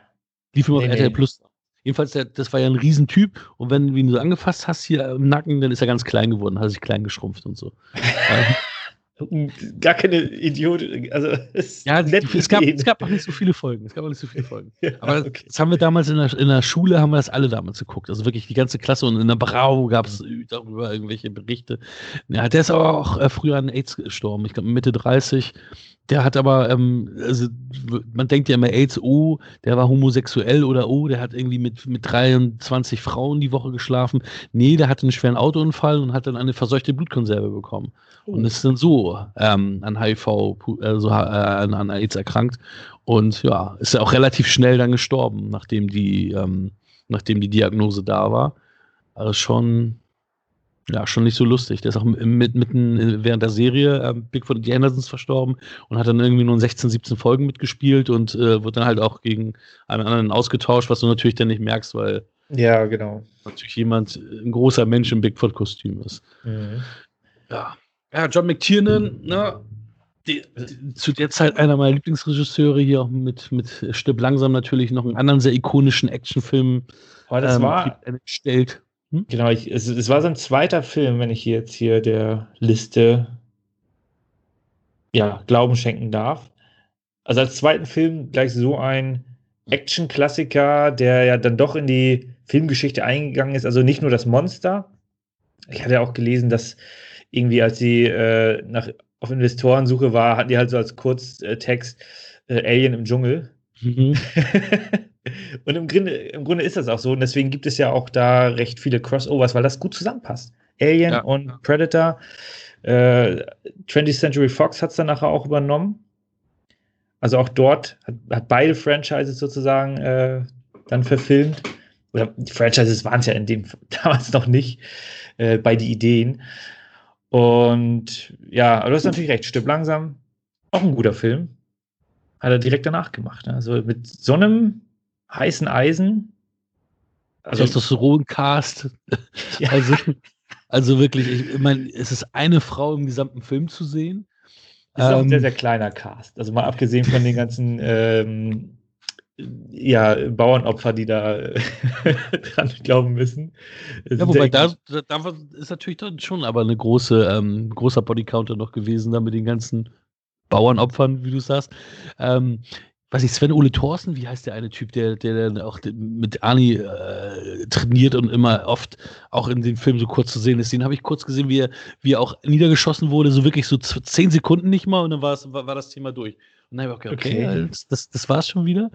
Lief immer nee, auf RTL Plus. Jedenfalls, der, das war ja ein Riesentyp und wenn du ihn so angefasst hast hier im Nacken, dann ist er ganz klein geworden, hat sich klein geschrumpft und so. Gar keine Idiot. Also es ja, es gab, es gab auch nicht so viele Folgen. Es gab auch nicht so viele Folgen. ja, Aber okay. das haben wir damals in der, in der Schule, haben wir das alle damals geguckt. Also wirklich die ganze Klasse und in der Brau gab es darüber irgendwelche Berichte. Ja, der ist aber auch äh, früher an AIDS gestorben. Ich glaube Mitte 30. Der hat aber, ähm, also man denkt ja immer AIDS, oh, der war homosexuell oder oh, der hat irgendwie mit, mit 23 Frauen die Woche geschlafen. Nee, der hatte einen schweren Autounfall und hat dann eine verseuchte Blutkonserve bekommen. Oh. Und ist dann so ähm, an HIV, also äh, an, an AIDS erkrankt. Und ja, ist ja auch relativ schnell dann gestorben, nachdem die, ähm, nachdem die Diagnose da war. Also schon, ja, schon nicht so lustig. Der ist auch mit, mitten während der Serie äh, Bigfoot und die Andersons verstorben und hat dann irgendwie nur in 16, 17 Folgen mitgespielt und äh, wurde dann halt auch gegen einen anderen ausgetauscht, was du natürlich dann nicht merkst, weil ja, genau. Natürlich jemand, ein großer Mensch im Bigfoot-Kostüm ist. Mhm. Ja. Ja, John McTiernan, ne? Die, die, zu der Zeit einer meiner Lieblingsregisseure hier auch mit, mit Stipp langsam natürlich noch einen anderen sehr ikonischen Actionfilm. Aber das ähm, war stellt. Hm? Genau, ich, es, es, war sein zweiter Film, wenn ich jetzt hier der Liste ja, Glauben schenken darf. Also als zweiten Film gleich so ein Action-Klassiker, der ja dann doch in die Filmgeschichte eingegangen ist. Also nicht nur das Monster. Ich hatte auch gelesen, dass irgendwie, als sie äh, nach, auf Investorensuche war, hatten die halt so als Kurztext äh, Alien im Dschungel. Mhm. Und im Grunde, im Grunde ist das auch so. Und deswegen gibt es ja auch da recht viele Crossovers, weil das gut zusammenpasst. Alien ja. und Predator. Äh, 20th Century Fox hat es dann nachher auch übernommen. Also auch dort hat, hat beide Franchises sozusagen äh, dann verfilmt. Oder die Franchises waren es ja in dem damals noch nicht äh, bei die Ideen. Und ja, aber du hast natürlich recht, stirb langsam. Auch ein guter Film. Hat er direkt danach gemacht. Ne? Also mit so einem heißen Eisen. Also das ist so Cast. Ja. Also, also wirklich, ich meine, es ist eine Frau im gesamten Film zu sehen. Das ist ähm, auch ein sehr, ähm, sehr kleiner Cast. Also mal abgesehen von den ganzen ähm, ja, Bauernopfer, die da dran glauben müssen. Ja, wobei da, da, ist natürlich dann schon aber eine große, ähm, großer Bodycounter noch gewesen, da mit den ganzen Bauernopfern, wie du sagst. Ähm, weiß ich, Sven Ole Thorsten, wie heißt der eine Typ, der, der dann auch mit Ani äh, trainiert und immer oft auch in dem Film so kurz zu sehen ist. Den habe ich kurz gesehen, wie er, wie er auch niedergeschossen wurde, so wirklich so zehn Sekunden nicht mal und dann war, war das Thema durch. Dann habe ich okay, okay, das, das, war's schon wieder.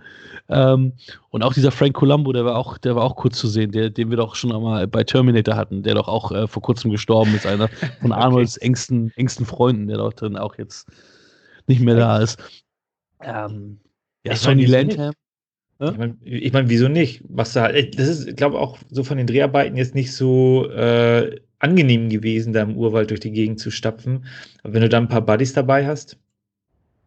Ähm, und auch dieser Frank Columbo, der war auch, der war auch kurz zu sehen, der, den wir doch schon einmal bei Terminator hatten, der doch auch äh, vor kurzem gestorben ist, einer von Arnolds okay. engsten, engsten Freunden, der doch drin auch jetzt nicht mehr da ist. Ähm, ja, Sonny Landham. Ich meine, ich mein, wieso nicht? Was da, das ist, glaube ich, auch so von den Dreharbeiten jetzt nicht so äh, angenehm gewesen, da im Urwald durch die Gegend zu stapfen. Aber wenn du da ein paar Buddies dabei hast,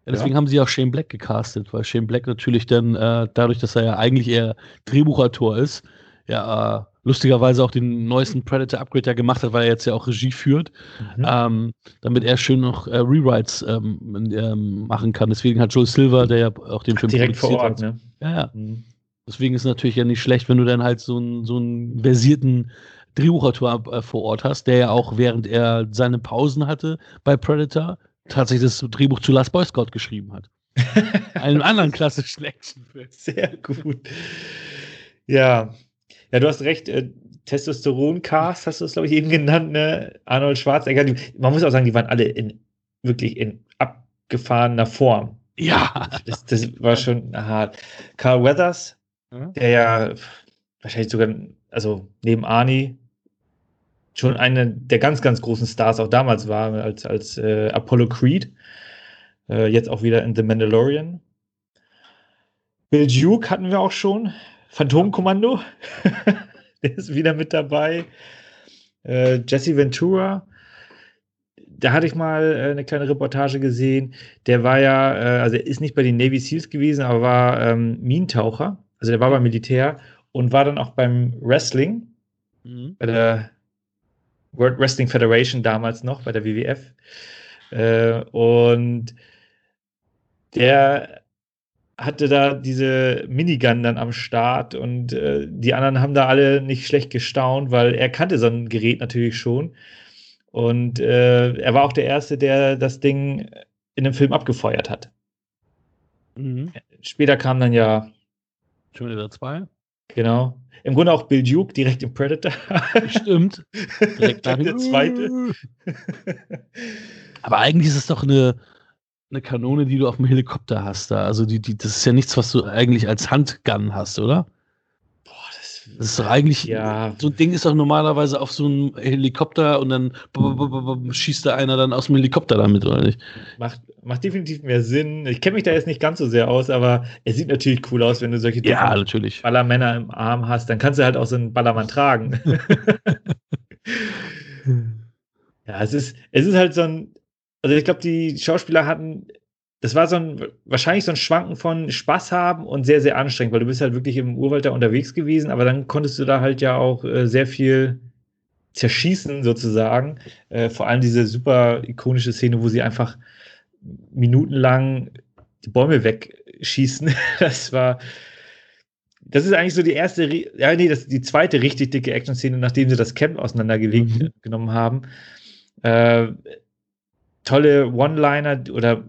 ja, deswegen ja. haben sie auch Shane Black gecastet, weil Shane Black natürlich dann, äh, dadurch, dass er ja eigentlich eher Drehbuchautor ist, ja, äh, lustigerweise auch den neuesten Predator Upgrade ja gemacht hat, weil er jetzt ja auch Regie führt, mhm. ähm, damit er schön noch äh, Rewrites ähm, ähm, machen kann. Deswegen hat Joel Silver, der ja auch den Film direkt vor Ort, hat, ne? Ja, ja. Mhm. Deswegen ist es natürlich ja nicht schlecht, wenn du dann halt so einen, so einen versierten Drehbuchautor äh, vor Ort hast, der ja auch während er seine Pausen hatte bei Predator tatsächlich das Drehbuch zu Last Boy Scout geschrieben hat. Einen anderen klassischen Actionfilm. Sehr gut. Ja. Ja, du hast recht. Äh, Testosteron-Cast hast du es, glaube ich, eben genannt, ne? Arnold Schwarzenegger. Die, man muss auch sagen, die waren alle in wirklich in abgefahrener Form. Ja. Das, das war schon hart. Carl Weathers, mhm. der ja wahrscheinlich sogar, also neben Arnie, schon einer der ganz, ganz großen Stars auch damals war, als, als äh, Apollo Creed. Äh, jetzt auch wieder in The Mandalorian. Bill Duke hatten wir auch schon. Phantomkommando. der ist wieder mit dabei. Äh, Jesse Ventura. Da hatte ich mal äh, eine kleine Reportage gesehen. Der war ja, äh, also er ist nicht bei den Navy SEALs gewesen, aber war ähm, Minentaucher. Also der war beim Militär und war dann auch beim Wrestling. Mhm. Bei der World Wrestling Federation damals noch bei der WWF. Äh, und der hatte da diese Minigun dann am Start und äh, die anderen haben da alle nicht schlecht gestaunt, weil er kannte so ein Gerät natürlich schon. Und äh, er war auch der Erste, der das Ding in einem Film abgefeuert hat. Mhm. Später kam dann ja. Wieder zwei. Genau. Im Grunde auch Bill Duke direkt im Predator. Stimmt. Direkt nach der zweite. Aber eigentlich ist es doch eine, eine Kanone, die du auf dem Helikopter hast da. Also die, die, das ist ja nichts, was du eigentlich als Handgun hast, oder? Das ist doch eigentlich, ja. so ein Ding ist doch normalerweise auf so einem Helikopter und dann schießt da einer dann aus dem Helikopter damit, oder nicht? Macht, macht definitiv mehr Sinn. Ich kenne mich da jetzt nicht ganz so sehr aus, aber es sieht natürlich cool aus, wenn du solche ja, natürlich. Ballermänner im Arm hast. Dann kannst du halt auch so einen Ballermann tragen. ja, es ist, es ist halt so ein, also ich glaube, die Schauspieler hatten das war so ein, wahrscheinlich so ein Schwanken von Spaß haben und sehr, sehr anstrengend, weil du bist halt wirklich im Urwald da unterwegs gewesen, aber dann konntest du da halt ja auch äh, sehr viel zerschießen sozusagen. Äh, vor allem diese super ikonische Szene, wo sie einfach minutenlang die Bäume wegschießen. Das war, das ist eigentlich so die erste, ja, nee, das ist die zweite richtig dicke Action-Szene, nachdem sie das Camp auseinandergelegt mhm. genommen haben. Äh, tolle One-Liner oder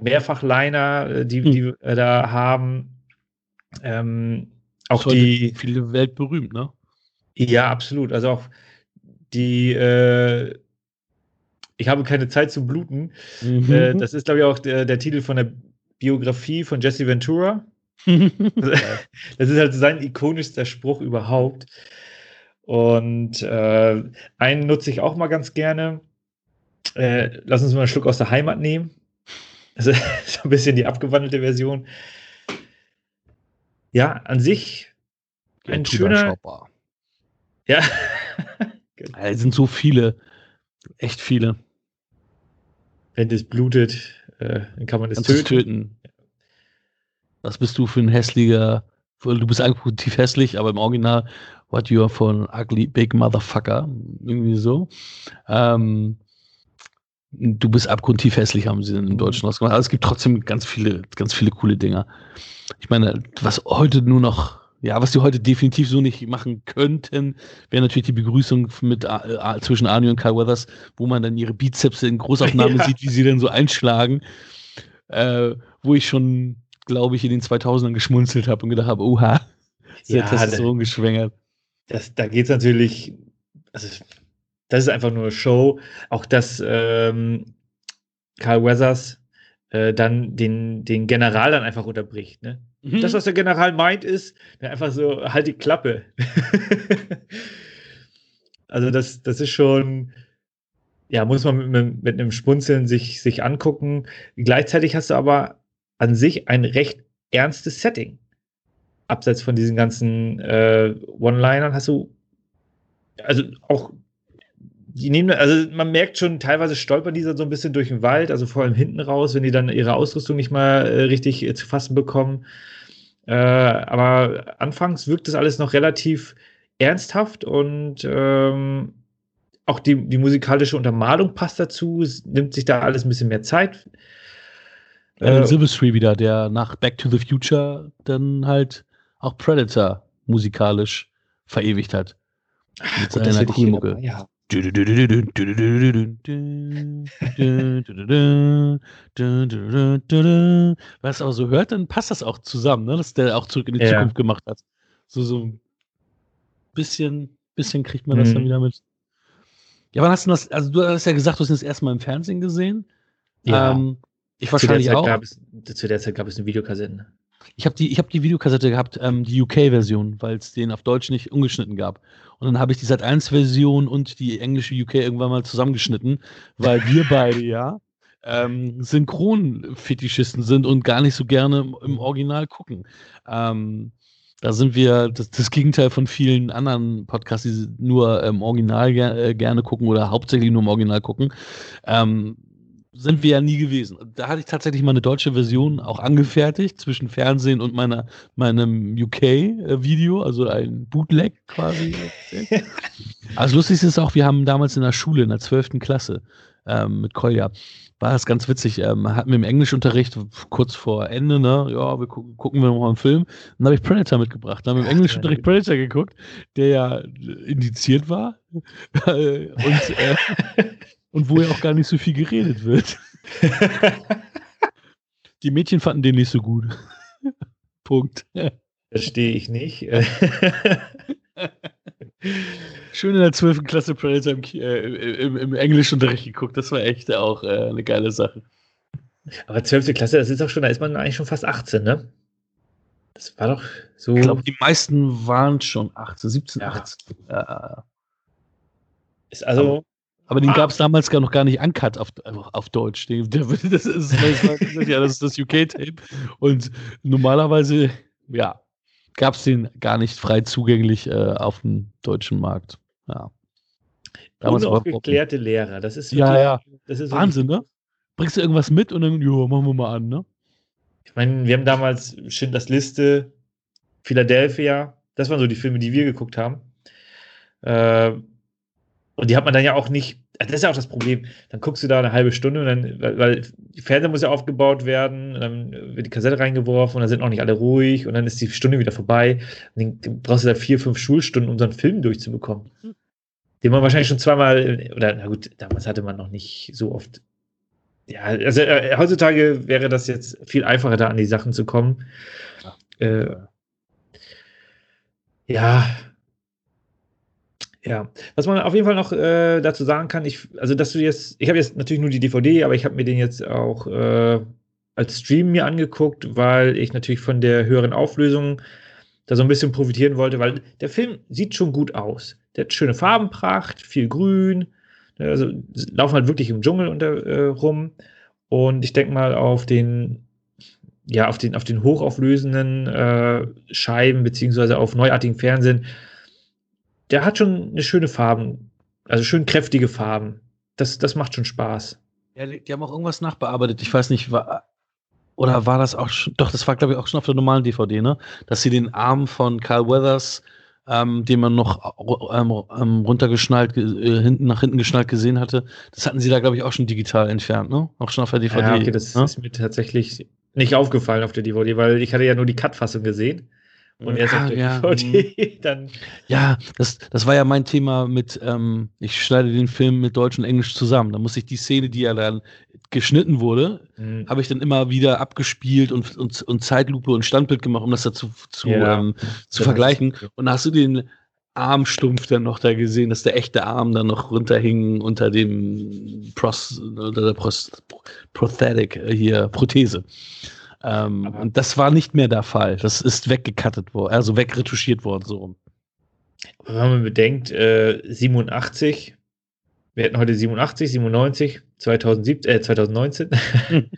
Mehrfachliner, äh, die, hm. die äh, da haben. Ähm, auch die. Viele weltberühmt, ne? Ja, absolut. Also auch die. Äh, ich habe keine Zeit zu bluten. Mhm. Äh, das ist, glaube ich, auch der, der, Titel von der Biografie von Jesse Ventura. das ist halt sein ikonischster Spruch überhaupt. Und äh, einen nutze ich auch mal ganz gerne. Äh, lass uns mal einen Schluck aus der Heimat nehmen. Also so ein bisschen die abgewandelte Version. Ja, an sich ein schöner. Ja. Es sind so viele, echt viele. Wenn das blutet, äh, dann kann man das töten. töten. Was bist du für ein hässlicher, du bist eigentlich hässlich, aber im Original, what you are for an ugly big motherfucker. Irgendwie so. Ähm, du bist abgrundtief hässlich, haben sie im mhm. Deutschen rausgemacht. Aber es gibt trotzdem ganz viele, ganz viele coole Dinger. Ich meine, was heute nur noch, ja, was die heute definitiv so nicht machen könnten, wäre natürlich die Begrüßung mit äh, zwischen Arnie und Kyle Weathers, wo man dann ihre Bizeps in Großaufnahme ja. sieht, wie sie dann so einschlagen. Äh, wo ich schon, glaube ich, in den 2000ern geschmunzelt habe und gedacht habe, oha, sehr ja, Testosteron geschwängert. Das, da geht es natürlich, also das ist einfach nur Show. Auch dass ähm, Carl Weathers äh, dann den, den General dann einfach unterbricht. Ne? Mhm. Das, was der General meint, ist einfach so, halt die Klappe. also das, das ist schon, ja, muss man mit, mit, einem Spunzeln sich, sich angucken. Gleichzeitig hast du aber an sich ein recht ernstes Setting. Abseits von diesen ganzen äh, One-Linern hast du also auch die nehmen, also man merkt schon, teilweise stolpern die so ein bisschen durch den Wald, also vor allem hinten raus, wenn die dann ihre Ausrüstung nicht mal äh, richtig äh, zu fassen bekommen. Äh, aber anfangs wirkt das alles noch relativ ernsthaft und ähm, auch die, die musikalische Untermalung passt dazu. Es nimmt sich da alles ein bisschen mehr Zeit. Alan äh, Silvestri wieder, der nach Back to the Future dann halt auch Predator musikalisch verewigt hat. Mit seiner Coolmucke. Ja. Wenn es aber so hört, dann passt das auch zusammen, ne? dass der auch zurück in die ja. Zukunft gemacht hat. So, so ein bisschen, bisschen kriegt man das mhm. dann wieder mit. Ja, wann hast du das? Also, du hast ja gesagt, du hast das erste Mal im Fernsehen gesehen. Ja. Ähm, ich wahrscheinlich auch. Es, zu der Zeit gab es eine Videokassette. Ich habe die, hab die Videokassette gehabt, ähm, die UK-Version, weil es den auf Deutsch nicht ungeschnitten gab. Und dann habe ich die Sat1-Version und die englische UK irgendwann mal zusammengeschnitten, weil wir beide ja ähm, Synchron-Fetischisten sind und gar nicht so gerne im Original gucken. Ähm, da sind wir das, das, Gegenteil von vielen anderen Podcasts, die nur im Original ger äh, gerne gucken oder hauptsächlich nur im Original gucken. Ähm, sind wir ja nie gewesen. Da hatte ich tatsächlich mal eine deutsche Version auch angefertigt zwischen Fernsehen und meiner, meinem UK-Video, also ein Bootleg quasi. also lustig ist auch, wir haben damals in der Schule, in der 12. Klasse, ähm, mit Kolja, war das ganz witzig. Ähm, hatten wir im Englischunterricht kurz vor Ende, ne? Ja, wir gu gucken wir mal einen Film. Dann habe ich Predator mitgebracht. Dann haben wir im Englischunterricht Predator geguckt, der ja indiziert war und, äh, und wo ja auch gar nicht so viel geredet wird. Die Mädchen fanden den nicht so gut. Punkt. Verstehe ich nicht. Schön in der 12. Klasse Predator im, äh, im, im Englischunterricht geguckt. Das war echt auch äh, eine geile Sache. Aber 12. Klasse, das ist auch schon, da ist man eigentlich schon fast 18, ne? Das war doch so. Ich glaube, die meisten waren schon 18, 17, ja. 18. Ja. Ist also. Aber, aber den ah. gab es damals gar noch gar nicht uncut auf, auf Deutsch. das, ist, das, ist, ja, das ist das UK-Tape. Und normalerweise, ja, gab es den gar nicht frei zugänglich äh, auf dem deutschen Markt. Ja. Damals Unaufgeklärte Lehrer, das ist wirklich, ja, ja. Das ist Wahnsinn, ne? Bringst du irgendwas mit und dann, jo, machen wir mal an, ne? Ich meine, wir haben damals Schindlers Liste, Philadelphia, das waren so die Filme, die wir geguckt haben. Äh, und die hat man dann ja auch nicht, das ist ja auch das Problem. Dann guckst du da eine halbe Stunde und dann, weil, weil die Fernseher muss ja aufgebaut werden, dann wird die Kassette reingeworfen und dann sind auch nicht alle ruhig und dann ist die Stunde wieder vorbei. Und dann brauchst du da vier, fünf Schulstunden, um so einen Film durchzubekommen. Den man wahrscheinlich schon zweimal, oder na gut, damals hatte man noch nicht so oft. Ja, also äh, heutzutage wäre das jetzt viel einfacher, da an die Sachen zu kommen. Ja. Äh, ja, ja, was man auf jeden Fall noch äh, dazu sagen kann, ich, also dass du jetzt, ich habe jetzt natürlich nur die DVD, aber ich habe mir den jetzt auch äh, als Stream mir angeguckt, weil ich natürlich von der höheren Auflösung da so ein bisschen profitieren wollte, weil der Film sieht schon gut aus. Der hat schöne Farbenpracht, viel Grün, ne, also laufen halt wirklich im Dschungel unter, äh, rum. Und ich denke mal auf den, ja, auf den, auf den hochauflösenden äh, Scheiben, beziehungsweise auf neuartigen Fernsehen, der hat schon eine schöne Farben, also schön kräftige Farben. Das, das macht schon Spaß. Ja, die haben auch irgendwas nachbearbeitet. Ich weiß nicht, war, oder war das auch schon, doch, das war, glaube ich, auch schon auf der normalen DVD, ne? Dass sie den Arm von Carl Weathers, ähm, den man noch ähm, ähm, runtergeschnallt, äh, hinten nach hinten geschnallt gesehen hatte, das hatten sie da, glaube ich, auch schon digital entfernt, ne? Auch schon auf der DVD. Ja, okay, das ne? ist mir tatsächlich nicht aufgefallen auf der DVD, weil ich hatte ja nur die Cut-Fassung gesehen. Und erst ah, auf der ja, DVD dann. Ja, das, das war ja mein Thema mit, ähm, ich schneide den Film mit Deutsch und Englisch zusammen. Da muss ich die Szene, die ja dann geschnitten wurde, mhm. habe ich dann immer wieder abgespielt und, und, und Zeitlupe und Standbild gemacht, um das dazu zu, ja, ähm, zu vergleichen. Und hast du den Armstumpf dann noch da gesehen, dass der echte Arm dann noch runterhing unter dem Pros, unter der Pros, Prosthetic äh, hier, Prothese. Ähm, und das war nicht mehr der Fall. Das ist weggekattet worden, also wegretuschiert worden, so rum. Wenn man bedenkt, äh, 87, wir hätten heute 87, 97, 2017, äh, 2019.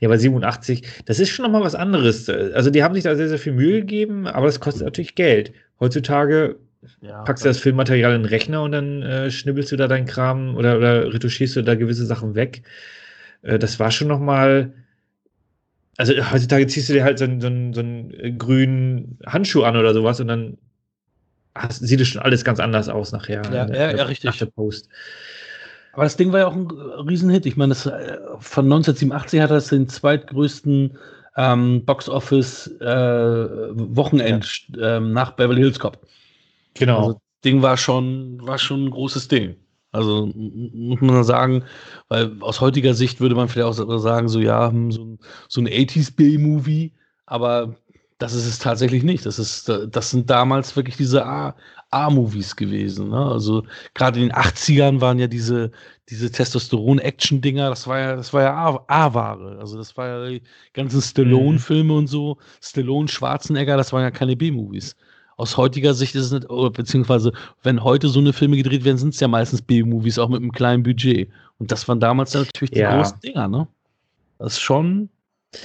ja, aber 87, das ist schon nochmal was anderes. Also, die haben sich da sehr, sehr viel Mühe gegeben, aber das kostet natürlich Geld. Heutzutage ja, packst du das Filmmaterial in den Rechner und dann äh, schnibbelst du da deinen Kram oder, oder retuschierst du da gewisse Sachen weg. Äh, das war schon nochmal also heutzutage ziehst du dir halt so einen, so einen, so einen äh, grünen Handschuh an oder sowas und dann hast, sieht es schon alles ganz anders aus nachher. Ja, ja, ja, richtig. Nach der Post. Aber das Ding war ja auch ein Riesenhit. Ich meine, das, äh, von 1987 hat das den zweitgrößten ähm, Box-Office-Wochenend äh, ähm, nach Beverly Hills Cop. Genau. Also, das Ding war schon, war schon ein großes Ding. Also muss man sagen, weil aus heutiger Sicht würde man vielleicht auch sagen, so ja, hm, so ein, so ein 80s B-Movie, aber das ist es tatsächlich nicht. Das, ist, das sind damals wirklich diese A-Movies gewesen. Ne? Also gerade in den 80ern waren ja diese, diese Testosteron-Action-Dinger, das war ja, das war ja A-Ware. Also das war ja die ganzen Stallone-Filme und so. Stallone, Schwarzenegger, das waren ja keine B-Movies aus heutiger Sicht ist es nicht, beziehungsweise wenn heute so eine Filme gedreht werden, sind es ja meistens B-Movies, auch mit einem kleinen Budget. Und das waren damals natürlich die ja. großen Dinger, ne? Das ist schon.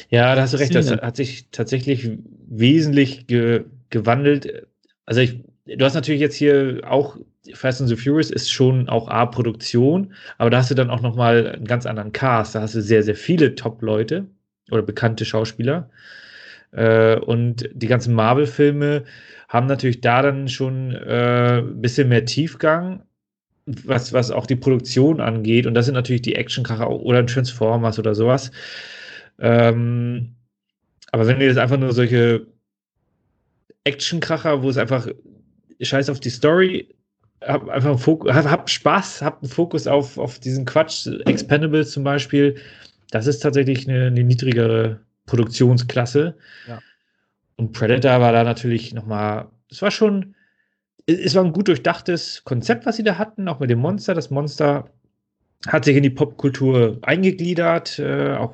Ja, da hast du recht, das hat sich tatsächlich wesentlich ge gewandelt. Also ich, du hast natürlich jetzt hier auch Fast and the Furious ist schon auch A-Produktion, aber da hast du dann auch nochmal einen ganz anderen Cast. Da hast du sehr, sehr viele Top-Leute oder bekannte Schauspieler. Äh, und die ganzen Marvel-Filme haben natürlich da dann schon äh, ein bisschen mehr Tiefgang. was, was auch die Produktion angeht. Und das sind natürlich die Actionkracher oder Transformers oder sowas. Ähm, aber wenn du jetzt einfach nur solche Actionkracher, wo es einfach scheiß auf die Story, hab einfach einen Fokus, hab, hab Spaß, hab einen Fokus auf, auf diesen Quatsch, Expendables zum Beispiel, das ist tatsächlich eine, eine niedrigere Produktionsklasse. Ja. Und Predator war da natürlich nochmal, es war schon, es war ein gut durchdachtes Konzept, was sie da hatten, auch mit dem Monster. Das Monster hat sich in die Popkultur eingegliedert, äh, auch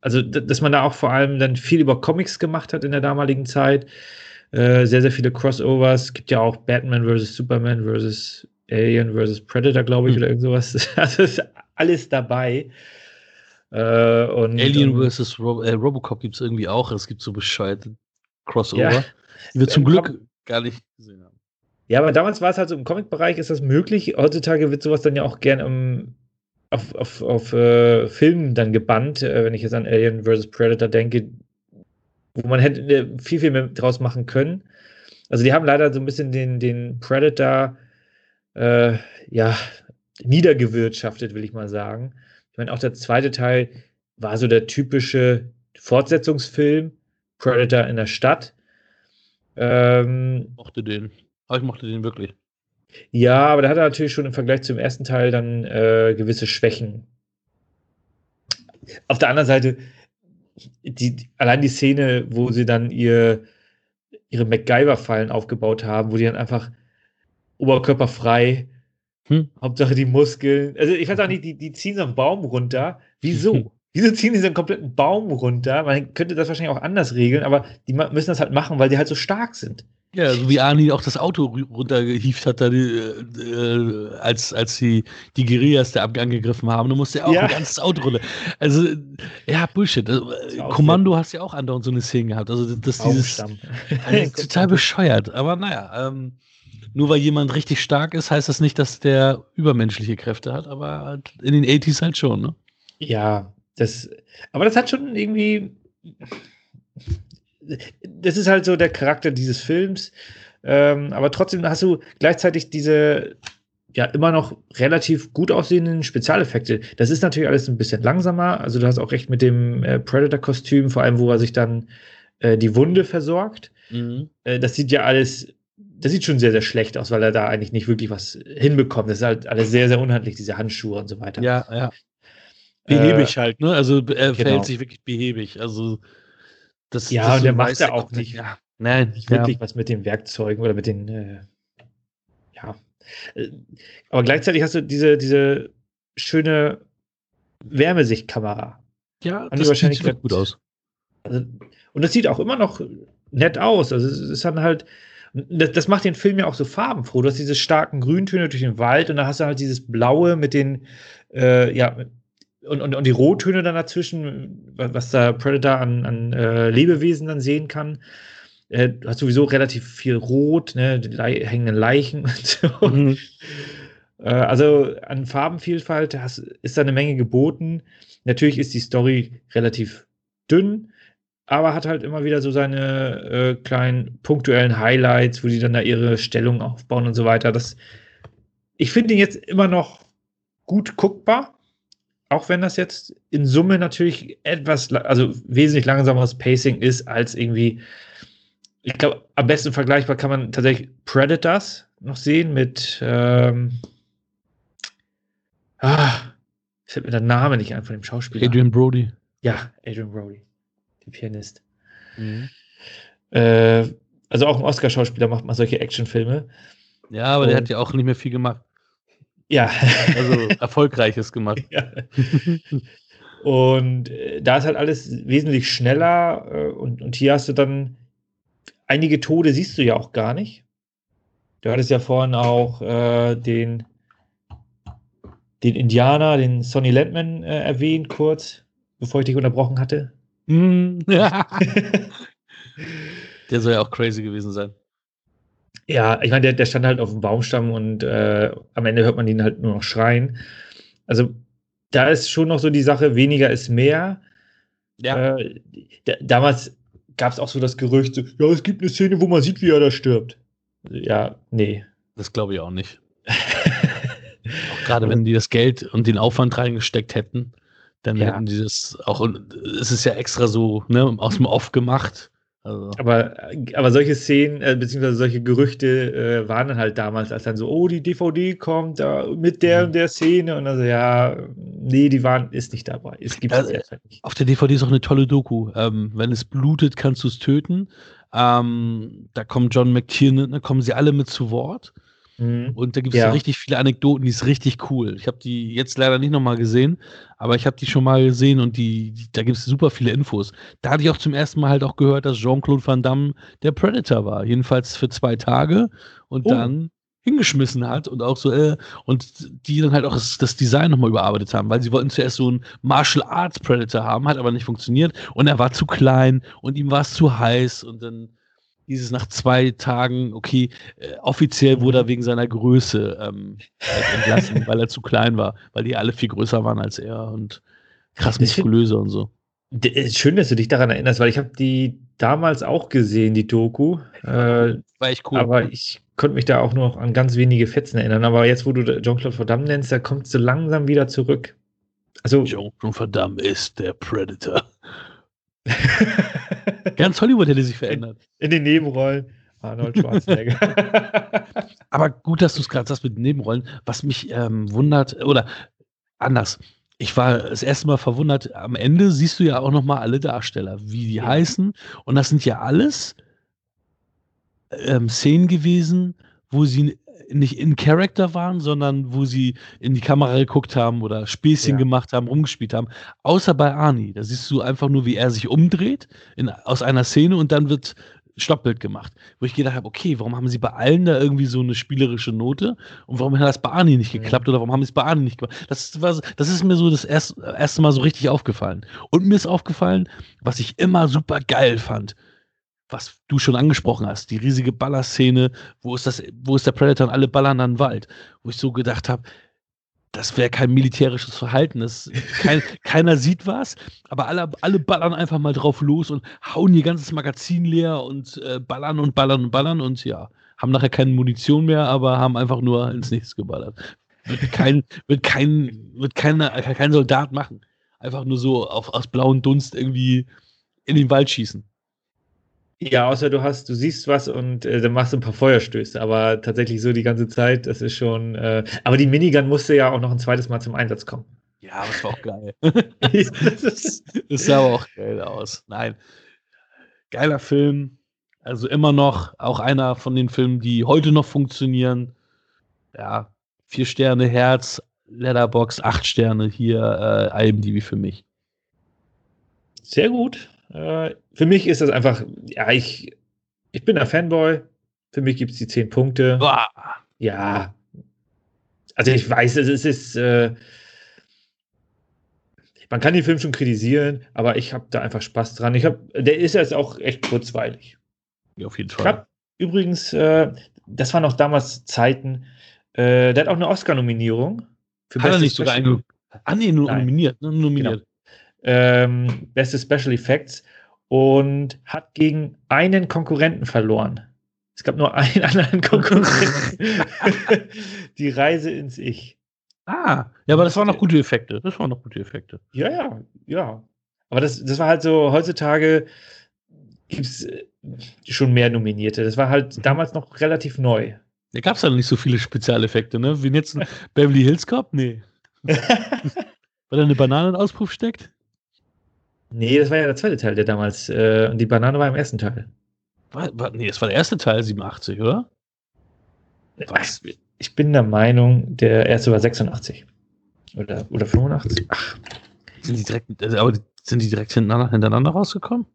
also dass man da auch vor allem dann viel über Comics gemacht hat in der damaligen Zeit. Äh, sehr, sehr viele Crossovers. Es gibt ja auch Batman vs. Superman vs. Alien vs. Predator, glaube ich, mhm. oder irgend sowas. Also ist alles dabei. Äh, und, Alien vs. Ro äh, Robocop gibt es irgendwie auch. Es gibt so bescheidene Crossover, ja, die wir zum Glück gar nicht gesehen haben. Ja, aber damals war es halt so im Comic-Bereich ist das möglich. Heutzutage wird sowas dann ja auch gern im, auf, auf, auf äh, Filmen dann gebannt, äh, wenn ich jetzt an Alien vs. Predator denke, wo man hätte äh, viel, viel mehr draus machen können. Also die haben leider so ein bisschen den, den Predator äh, ja, niedergewirtschaftet, will ich mal sagen. Ich meine, auch der zweite Teil war so der typische Fortsetzungsfilm, Predator in der Stadt. Ähm, mochte den. Aber ich mochte den wirklich. Ja, aber da hat er natürlich schon im Vergleich zum ersten Teil dann äh, gewisse Schwächen. Auf der anderen Seite, die, allein die Szene, wo sie dann ihr, ihre MacGyver-Fallen aufgebaut haben, wo die dann einfach oberkörperfrei, hm? Hauptsache die Muskeln. Also ich weiß auch nicht, die, die ziehen so einen Baum runter. Wieso? Wieso ziehen die so einen kompletten Baum runter? Man könnte das wahrscheinlich auch anders regeln, aber die müssen das halt machen, weil die halt so stark sind. Ja, so wie Arnie auch das Auto runtergehieft hat, da die, äh, als, als die, die Guerillas da angegriffen haben. Du musst ja auch ja. ein ganzes Auto runter. Also, ja, Bullshit. Also, Kommando hast ja auch andauernd so eine Szene gehabt. Also, das dieses. Also, total bescheuert. Aber naja, ähm, nur weil jemand richtig stark ist, heißt das nicht, dass der übermenschliche Kräfte hat, aber halt in den 80s halt schon, ne? Ja, das, aber das hat schon irgendwie das ist halt so der Charakter dieses Films. Ähm, aber trotzdem hast du gleichzeitig diese ja immer noch relativ gut aussehenden Spezialeffekte. Das ist natürlich alles ein bisschen langsamer. Also du hast auch recht mit dem äh, Predator-Kostüm, vor allem wo er sich dann äh, die Wunde versorgt. Mhm. Äh, das sieht ja alles, das sieht schon sehr, sehr schlecht aus, weil er da eigentlich nicht wirklich was hinbekommt. Das ist halt alles sehr, sehr unhandlich, diese Handschuhe und so weiter. Ja, ja. Behäbig äh, halt, ne? Also er genau. verhält sich wirklich behäbig. Also das, ja, das und der macht ja auch nicht, ja. Nein, nicht wirklich ja. was mit den Werkzeugen oder mit den, äh, ja. Äh, aber gleichzeitig hast du diese, diese schöne Wärmesichtkamera. Ja, das wahrscheinlich sieht gut aus. Also, und das sieht auch immer noch nett aus. Also es ist dann halt, das, das, macht den Film ja auch so farbenfroh. Du hast diese starken Grüntöne durch den Wald und dann hast du halt dieses Blaue mit den, äh, ja, und, und, und die Rottöne dann dazwischen, was da Predator an, an äh, Lebewesen dann sehen kann. Äh, du hast sowieso relativ viel Rot, ne, die Le hängenden Leichen und so. Mhm. Äh, also an Farbenvielfalt hast, ist da eine Menge geboten. Natürlich ist die Story relativ dünn, aber hat halt immer wieder so seine äh, kleinen punktuellen Highlights, wo die dann da ihre Stellung aufbauen und so weiter. Das, ich finde ihn jetzt immer noch gut guckbar auch wenn das jetzt in Summe natürlich etwas, also wesentlich langsameres Pacing ist als irgendwie, ich glaube, am besten vergleichbar kann man tatsächlich Predators noch sehen mit, ähm, ah, fällt mir der Name nicht ein von dem Schauspieler. Adrian Brody. Ja, Adrian Brody, der Pianist. Mhm. Äh, also auch ein Oscar-Schauspieler macht mal solche Actionfilme. Ja, aber Und, der hat ja auch nicht mehr viel gemacht. Ja. Also erfolgreiches gemacht. Ja. Und äh, da ist halt alles wesentlich schneller äh, und, und hier hast du dann einige Tode siehst du ja auch gar nicht. Du hattest ja vorhin auch äh, den, den Indianer, den Sonny Landman äh, erwähnt, kurz, bevor ich dich unterbrochen hatte. Mm, ja. Der soll ja auch crazy gewesen sein. Ja, ich meine, der, der stand halt auf dem Baumstamm und äh, am Ende hört man ihn halt nur noch schreien. Also da ist schon noch so die Sache, weniger ist mehr. Ja. Äh, damals gab es auch so das Gerücht, so, ja, es gibt eine Szene, wo man sieht, wie er da stirbt. Ja, nee. Das glaube ich auch nicht. Gerade wenn die das Geld und den Aufwand reingesteckt hätten, dann ja. hätten die das auch, und es ist ja extra so ne, aus dem Off gemacht. Also. Aber, aber solche Szenen, äh, beziehungsweise solche Gerüchte äh, waren dann halt damals, als dann so, oh, die DVD kommt da mit der mhm. und der Szene und also ja, nee, die waren, ist nicht dabei. Es gibt also, es nicht. Auf der DVD ist auch eine tolle Doku. Ähm, wenn es blutet, kannst du es töten. Ähm, da kommt John McTiernan, da kommen sie alle mit zu Wort. Mhm. Und da gibt es ja. richtig viele Anekdoten, die ist richtig cool. Ich habe die jetzt leider nicht nochmal gesehen, aber ich habe die schon mal gesehen und die, die da gibt es super viele Infos. Da hatte ich auch zum ersten Mal halt auch gehört, dass Jean-Claude Van Damme der Predator war. Jedenfalls für zwei Tage und oh. dann hingeschmissen hat und auch so, äh, und die dann halt auch das, das Design nochmal überarbeitet haben, weil sie wollten zuerst so einen Martial Arts Predator haben, hat aber nicht funktioniert und er war zu klein und ihm war es zu heiß und dann dieses nach zwei Tagen, okay, äh, offiziell wurde er mhm. wegen seiner Größe ähm, halt entlassen, weil er zu klein war, weil die alle viel größer waren als er und krass muskulöser und so. Äh, schön, dass du dich daran erinnerst, weil ich habe die damals auch gesehen, die Doku. Äh, war echt cool. Aber ich konnte mich da auch nur an ganz wenige Fetzen erinnern. Aber jetzt, wo du Jean-Claude Van Damme nennst, da kommt so langsam wieder zurück. Also, Jean-Claude Van Damme ist der Predator. Ganz Hollywood hätte sich verändert. In, in den Nebenrollen. Arnold Schwarzenegger. Aber gut, dass du es gerade sagst mit Nebenrollen. Was mich ähm, wundert, oder anders. Ich war das erste Mal verwundert, am Ende siehst du ja auch nochmal alle Darsteller, wie die ja. heißen. Und das sind ja alles ähm, Szenen gewesen, wo sie nicht in Character waren, sondern wo sie in die Kamera geguckt haben oder Späßchen ja. gemacht haben, rumgespielt haben. Außer bei Arnie. Da siehst du einfach nur, wie er sich umdreht in, aus einer Szene und dann wird Stoppbild gemacht. Wo ich gedacht habe, okay, warum haben sie bei allen da irgendwie so eine spielerische Note und warum hat das bei Arnie nicht geklappt oder warum haben sie es bei Arnie nicht gemacht? Das, war, das ist mir so das erste, erste Mal so richtig aufgefallen. Und mir ist aufgefallen, was ich immer super geil fand was du schon angesprochen hast, die riesige Ballerszene, wo ist das, wo ist der Predator und alle ballern an den Wald, wo ich so gedacht habe, das wäre kein militärisches Verhalten. Das, kein, keiner sieht was, aber alle, alle ballern einfach mal drauf los und hauen ihr ganzes Magazin leer und äh, ballern und ballern und ballern und ja, haben nachher keine Munition mehr, aber haben einfach nur ins Nichts geballert. Wird kein, wird kein, wird keine, kein Soldat machen. Einfach nur so auf, aus blauem Dunst irgendwie in den Wald schießen. Ja, außer du hast, du siehst was und äh, dann machst du ein paar Feuerstöße, aber tatsächlich so die ganze Zeit, das ist schon. Äh, aber die Minigun musste ja auch noch ein zweites Mal zum Einsatz kommen. Ja, aber es war auch geil. das, das sah aber auch geil aus. Nein. Geiler Film. Also immer noch auch einer von den Filmen, die heute noch funktionieren. Ja, vier Sterne Herz, Letterbox, acht Sterne hier, äh, IMDb für mich. Sehr gut. Äh, für mich ist das einfach, ja, ich, ich bin ein Fanboy. Für mich gibt es die zehn Punkte. Boah. Ja. Also ich weiß, es ist, äh, man kann den Film schon kritisieren, aber ich habe da einfach Spaß dran. Ich hab, der ist jetzt auch echt kurzweilig. Ja, auf jeden Fall. Hab, übrigens, äh, das waren auch damals Zeiten, äh, der hat auch eine Oscar-Nominierung. Hat er nicht sogar eine, ah, nee, nur nominiert, nur nominiert. Genau ähm, beste Special Effects und hat gegen einen Konkurrenten verloren. Es gab nur einen anderen Konkurrenten. die Reise ins Ich. Ah, ja, aber das waren noch gute Effekte. Das waren noch gute Effekte. Ja, ja, ja. Aber das, das war halt so, heutzutage gibt es äh, schon mehr Nominierte. Das war halt damals noch relativ neu. Da gab es halt nicht so viele Spezialeffekte, ne? Wie jetzt ein Beverly Hills Cop? Nee. Weil da eine Banane in Auspuff steckt? Nee, das war ja der zweite Teil, der damals. Äh, und die Banane war im ersten Teil. War, war, nee, das war der erste Teil, 87, oder? Was? Ich bin der Meinung, der erste war 86. Oder, oder 85. Ach. Sind die direkt, also, aber sind die direkt hintereinander, hintereinander rausgekommen?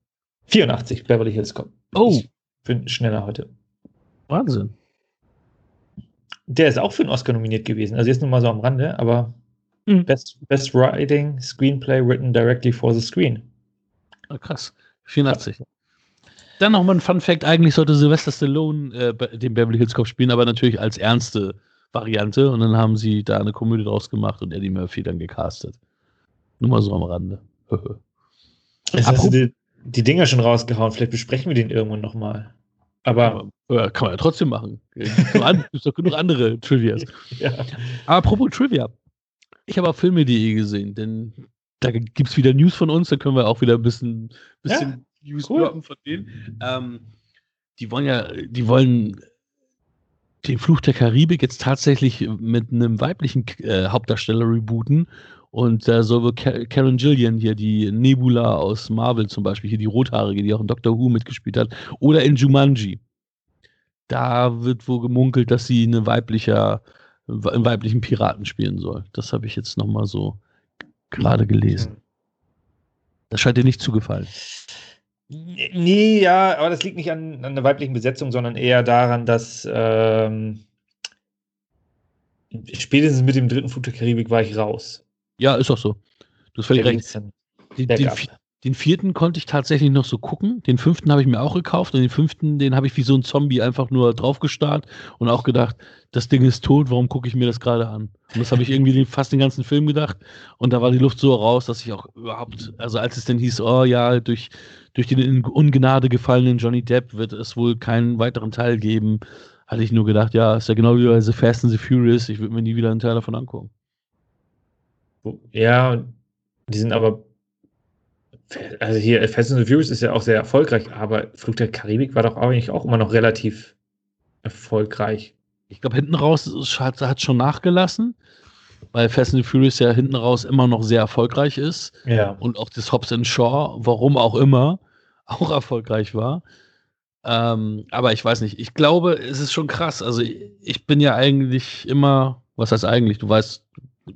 84, Beverly Hills Cop. Oh. Ich bin schneller heute. Wahnsinn. Der ist auch für einen Oscar nominiert gewesen. Also jetzt nur mal so am Rande, aber mhm. Best, Best Writing, Screenplay written directly for the screen. Oh, krass. 84. Dann nochmal ein Fun Fact: Eigentlich sollte Sylvester Stallone äh, den Beverly Hills Cop spielen, aber natürlich als ernste Variante. Und dann haben sie da eine Komödie draus gemacht und Eddie Murphy dann gecastet. Nur mal so am Rande. Jetzt hast du die, die Dinger schon rausgehauen. Vielleicht besprechen wir den irgendwann nochmal. Aber. Ja, kann man ja trotzdem machen. Es gibt doch genug andere Trivias. ja. Aber apropos Trivia. Ich habe auf Filme.de gesehen, denn da gibt es wieder News von uns, da können wir auch wieder ein bisschen, bisschen ja, News cool. droppen von denen. Ähm, die wollen ja, die wollen den Fluch der Karibik jetzt tatsächlich mit einem weiblichen äh, Hauptdarsteller rebooten. Und da äh, soll wohl Karen Gillian hier, die Nebula aus Marvel zum Beispiel, hier die Rothaarige, die auch in Doctor Who mitgespielt hat, oder in Jumanji. Da wird wohl gemunkelt, dass sie eine weiblicher, einen weiblichen Piraten spielen soll. Das habe ich jetzt nochmal so gerade gelesen. Das scheint dir nicht zugefallen. Nee, ja, aber das liegt nicht an, an der weiblichen Besetzung, sondern eher daran, dass ähm, spätestens mit dem dritten Flug der Karibik war ich raus. Ja, ist auch so. Du hast völlig recht. Den, den, den, vierten konnte ich tatsächlich noch so gucken. Den fünften habe ich mir auch gekauft und den fünften, den habe ich wie so ein Zombie einfach nur draufgestarrt und auch gedacht, das Ding ist tot, warum gucke ich mir das gerade an? Und das habe ich irgendwie fast den ganzen Film gedacht und da war die Luft so raus, dass ich auch überhaupt, also als es dann hieß, oh ja, durch, durch den in Ungnade gefallenen Johnny Depp wird es wohl keinen weiteren Teil geben, hatte ich nur gedacht, ja, ist ja genau wie bei The Fast and the Furious, ich würde mir nie wieder einen Teil davon angucken. Ja, die sind aber. Also hier, Fast and the Furious ist ja auch sehr erfolgreich, aber Flug der Karibik war doch eigentlich auch immer noch relativ erfolgreich. Ich glaube, hinten raus hat es schon nachgelassen, weil Fast and the Furious ja hinten raus immer noch sehr erfolgreich ist. Ja. Und auch das Hobbs Shaw, warum auch immer, auch erfolgreich war. Ähm, aber ich weiß nicht, ich glaube, es ist schon krass. Also ich bin ja eigentlich immer, was heißt eigentlich, du weißt,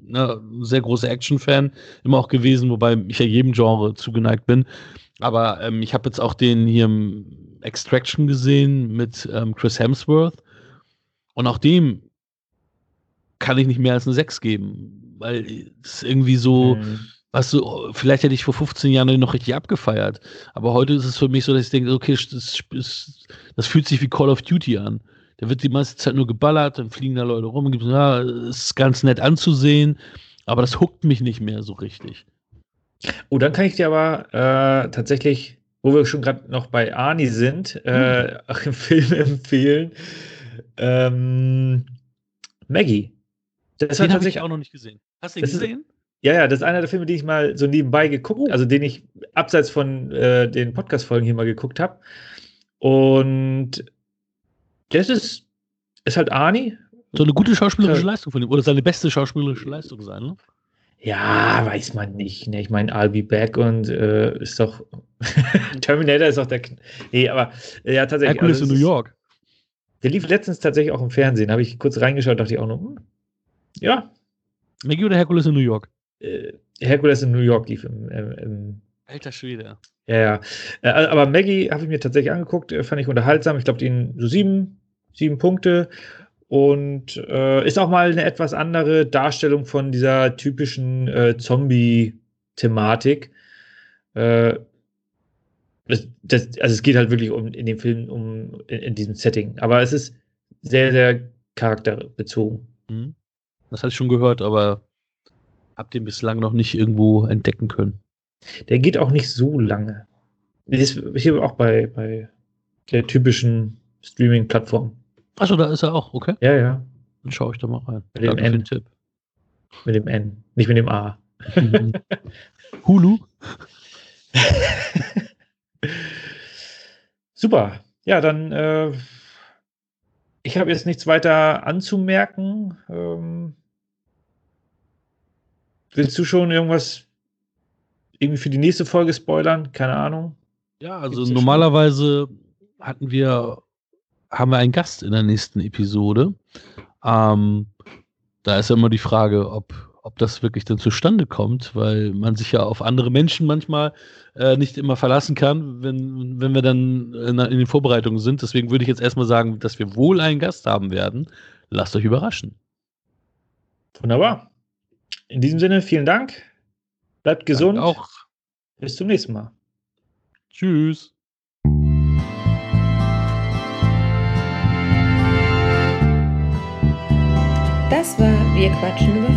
ne, sehr großer Action-Fan immer auch gewesen, wobei ich ja jedem Genre zugeneigt bin. Aber ähm, ich habe jetzt auch den hier im Extraction gesehen mit ähm, Chris Hemsworth. Und auch dem kann ich nicht mehr als eine 6 geben, weil es irgendwie so, mhm. was du, vielleicht hätte ich vor 15 Jahren noch richtig abgefeiert. Aber heute ist es für mich so, dass ich denke, okay, das, das fühlt sich wie Call of Duty an. Da wird die meiste Zeit nur geballert, dann fliegen da Leute rum, gibt, ja, ist ganz nett anzusehen, aber das huckt mich nicht mehr so richtig. Oh, dann kann ich dir aber äh, tatsächlich, wo wir schon gerade noch bei Arnie sind, äh, hm. im Film empfehlen. Ähm, Maggie. Das den habe ich auch noch nicht gesehen. Hast du ihn gesehen? Ist, ja, ja, das ist einer der Filme, die ich mal so nebenbei geguckt, oh. also den ich abseits von äh, den Podcast-Folgen hier mal geguckt habe. Und das ist, ist halt Arnie. So eine gute schauspielerische Leistung von ihm. Oder seine beste schauspielerische Leistung sein, ne? Ja, weiß man nicht. Ne? Ich meine, I'll be back und äh, ist doch. Terminator ist doch der. Kn nee, aber äh, ja, tatsächlich. Hercules also, in New York. Der lief letztens tatsächlich auch im Fernsehen. Habe ich kurz reingeschaut, dachte ich auch noch, hm, ja. Maggie oder Hercules in New York? Äh, Hercules in New York lief im. im, im Alter Schwede. Ja, ja. Äh, aber Maggie habe ich mir tatsächlich angeguckt, äh, fand ich unterhaltsam. Ich glaube, den so sieben, sieben Punkte. Und äh, ist auch mal eine etwas andere Darstellung von dieser typischen äh, Zombie-Thematik. Äh, das, das, also es geht halt wirklich um in dem Film um in, in diesem Setting. Aber es ist sehr, sehr charakterbezogen. Mhm. Das hatte ich schon gehört, aber hab den bislang noch nicht irgendwo entdecken können. Der geht auch nicht so lange. Ist hier auch bei, bei der typischen Streaming-Plattform. Achso, da ist er auch, okay. Ja, ja. Dann schaue ich da mal rein. Mit dem N. Tipp. Mit dem N, nicht mit dem A. Hulu. Super. Ja, dann äh, ich habe jetzt nichts weiter anzumerken. Ähm, willst du schon irgendwas irgendwie für die nächste Folge spoilern? Keine Ahnung. Ja, also normalerweise hatten wir, haben wir einen Gast in der nächsten Episode. Ähm, da ist ja immer die Frage, ob, ob das wirklich dann zustande kommt, weil man sich ja auf andere Menschen manchmal äh, nicht immer verlassen kann, wenn, wenn wir dann in, in den Vorbereitungen sind. Deswegen würde ich jetzt erstmal sagen, dass wir wohl einen Gast haben werden. Lasst euch überraschen. Wunderbar. In diesem Sinne, vielen Dank. Bleibt gesund. Danke auch. Bis zum nächsten Mal. Tschüss. Das war Wir quatschen über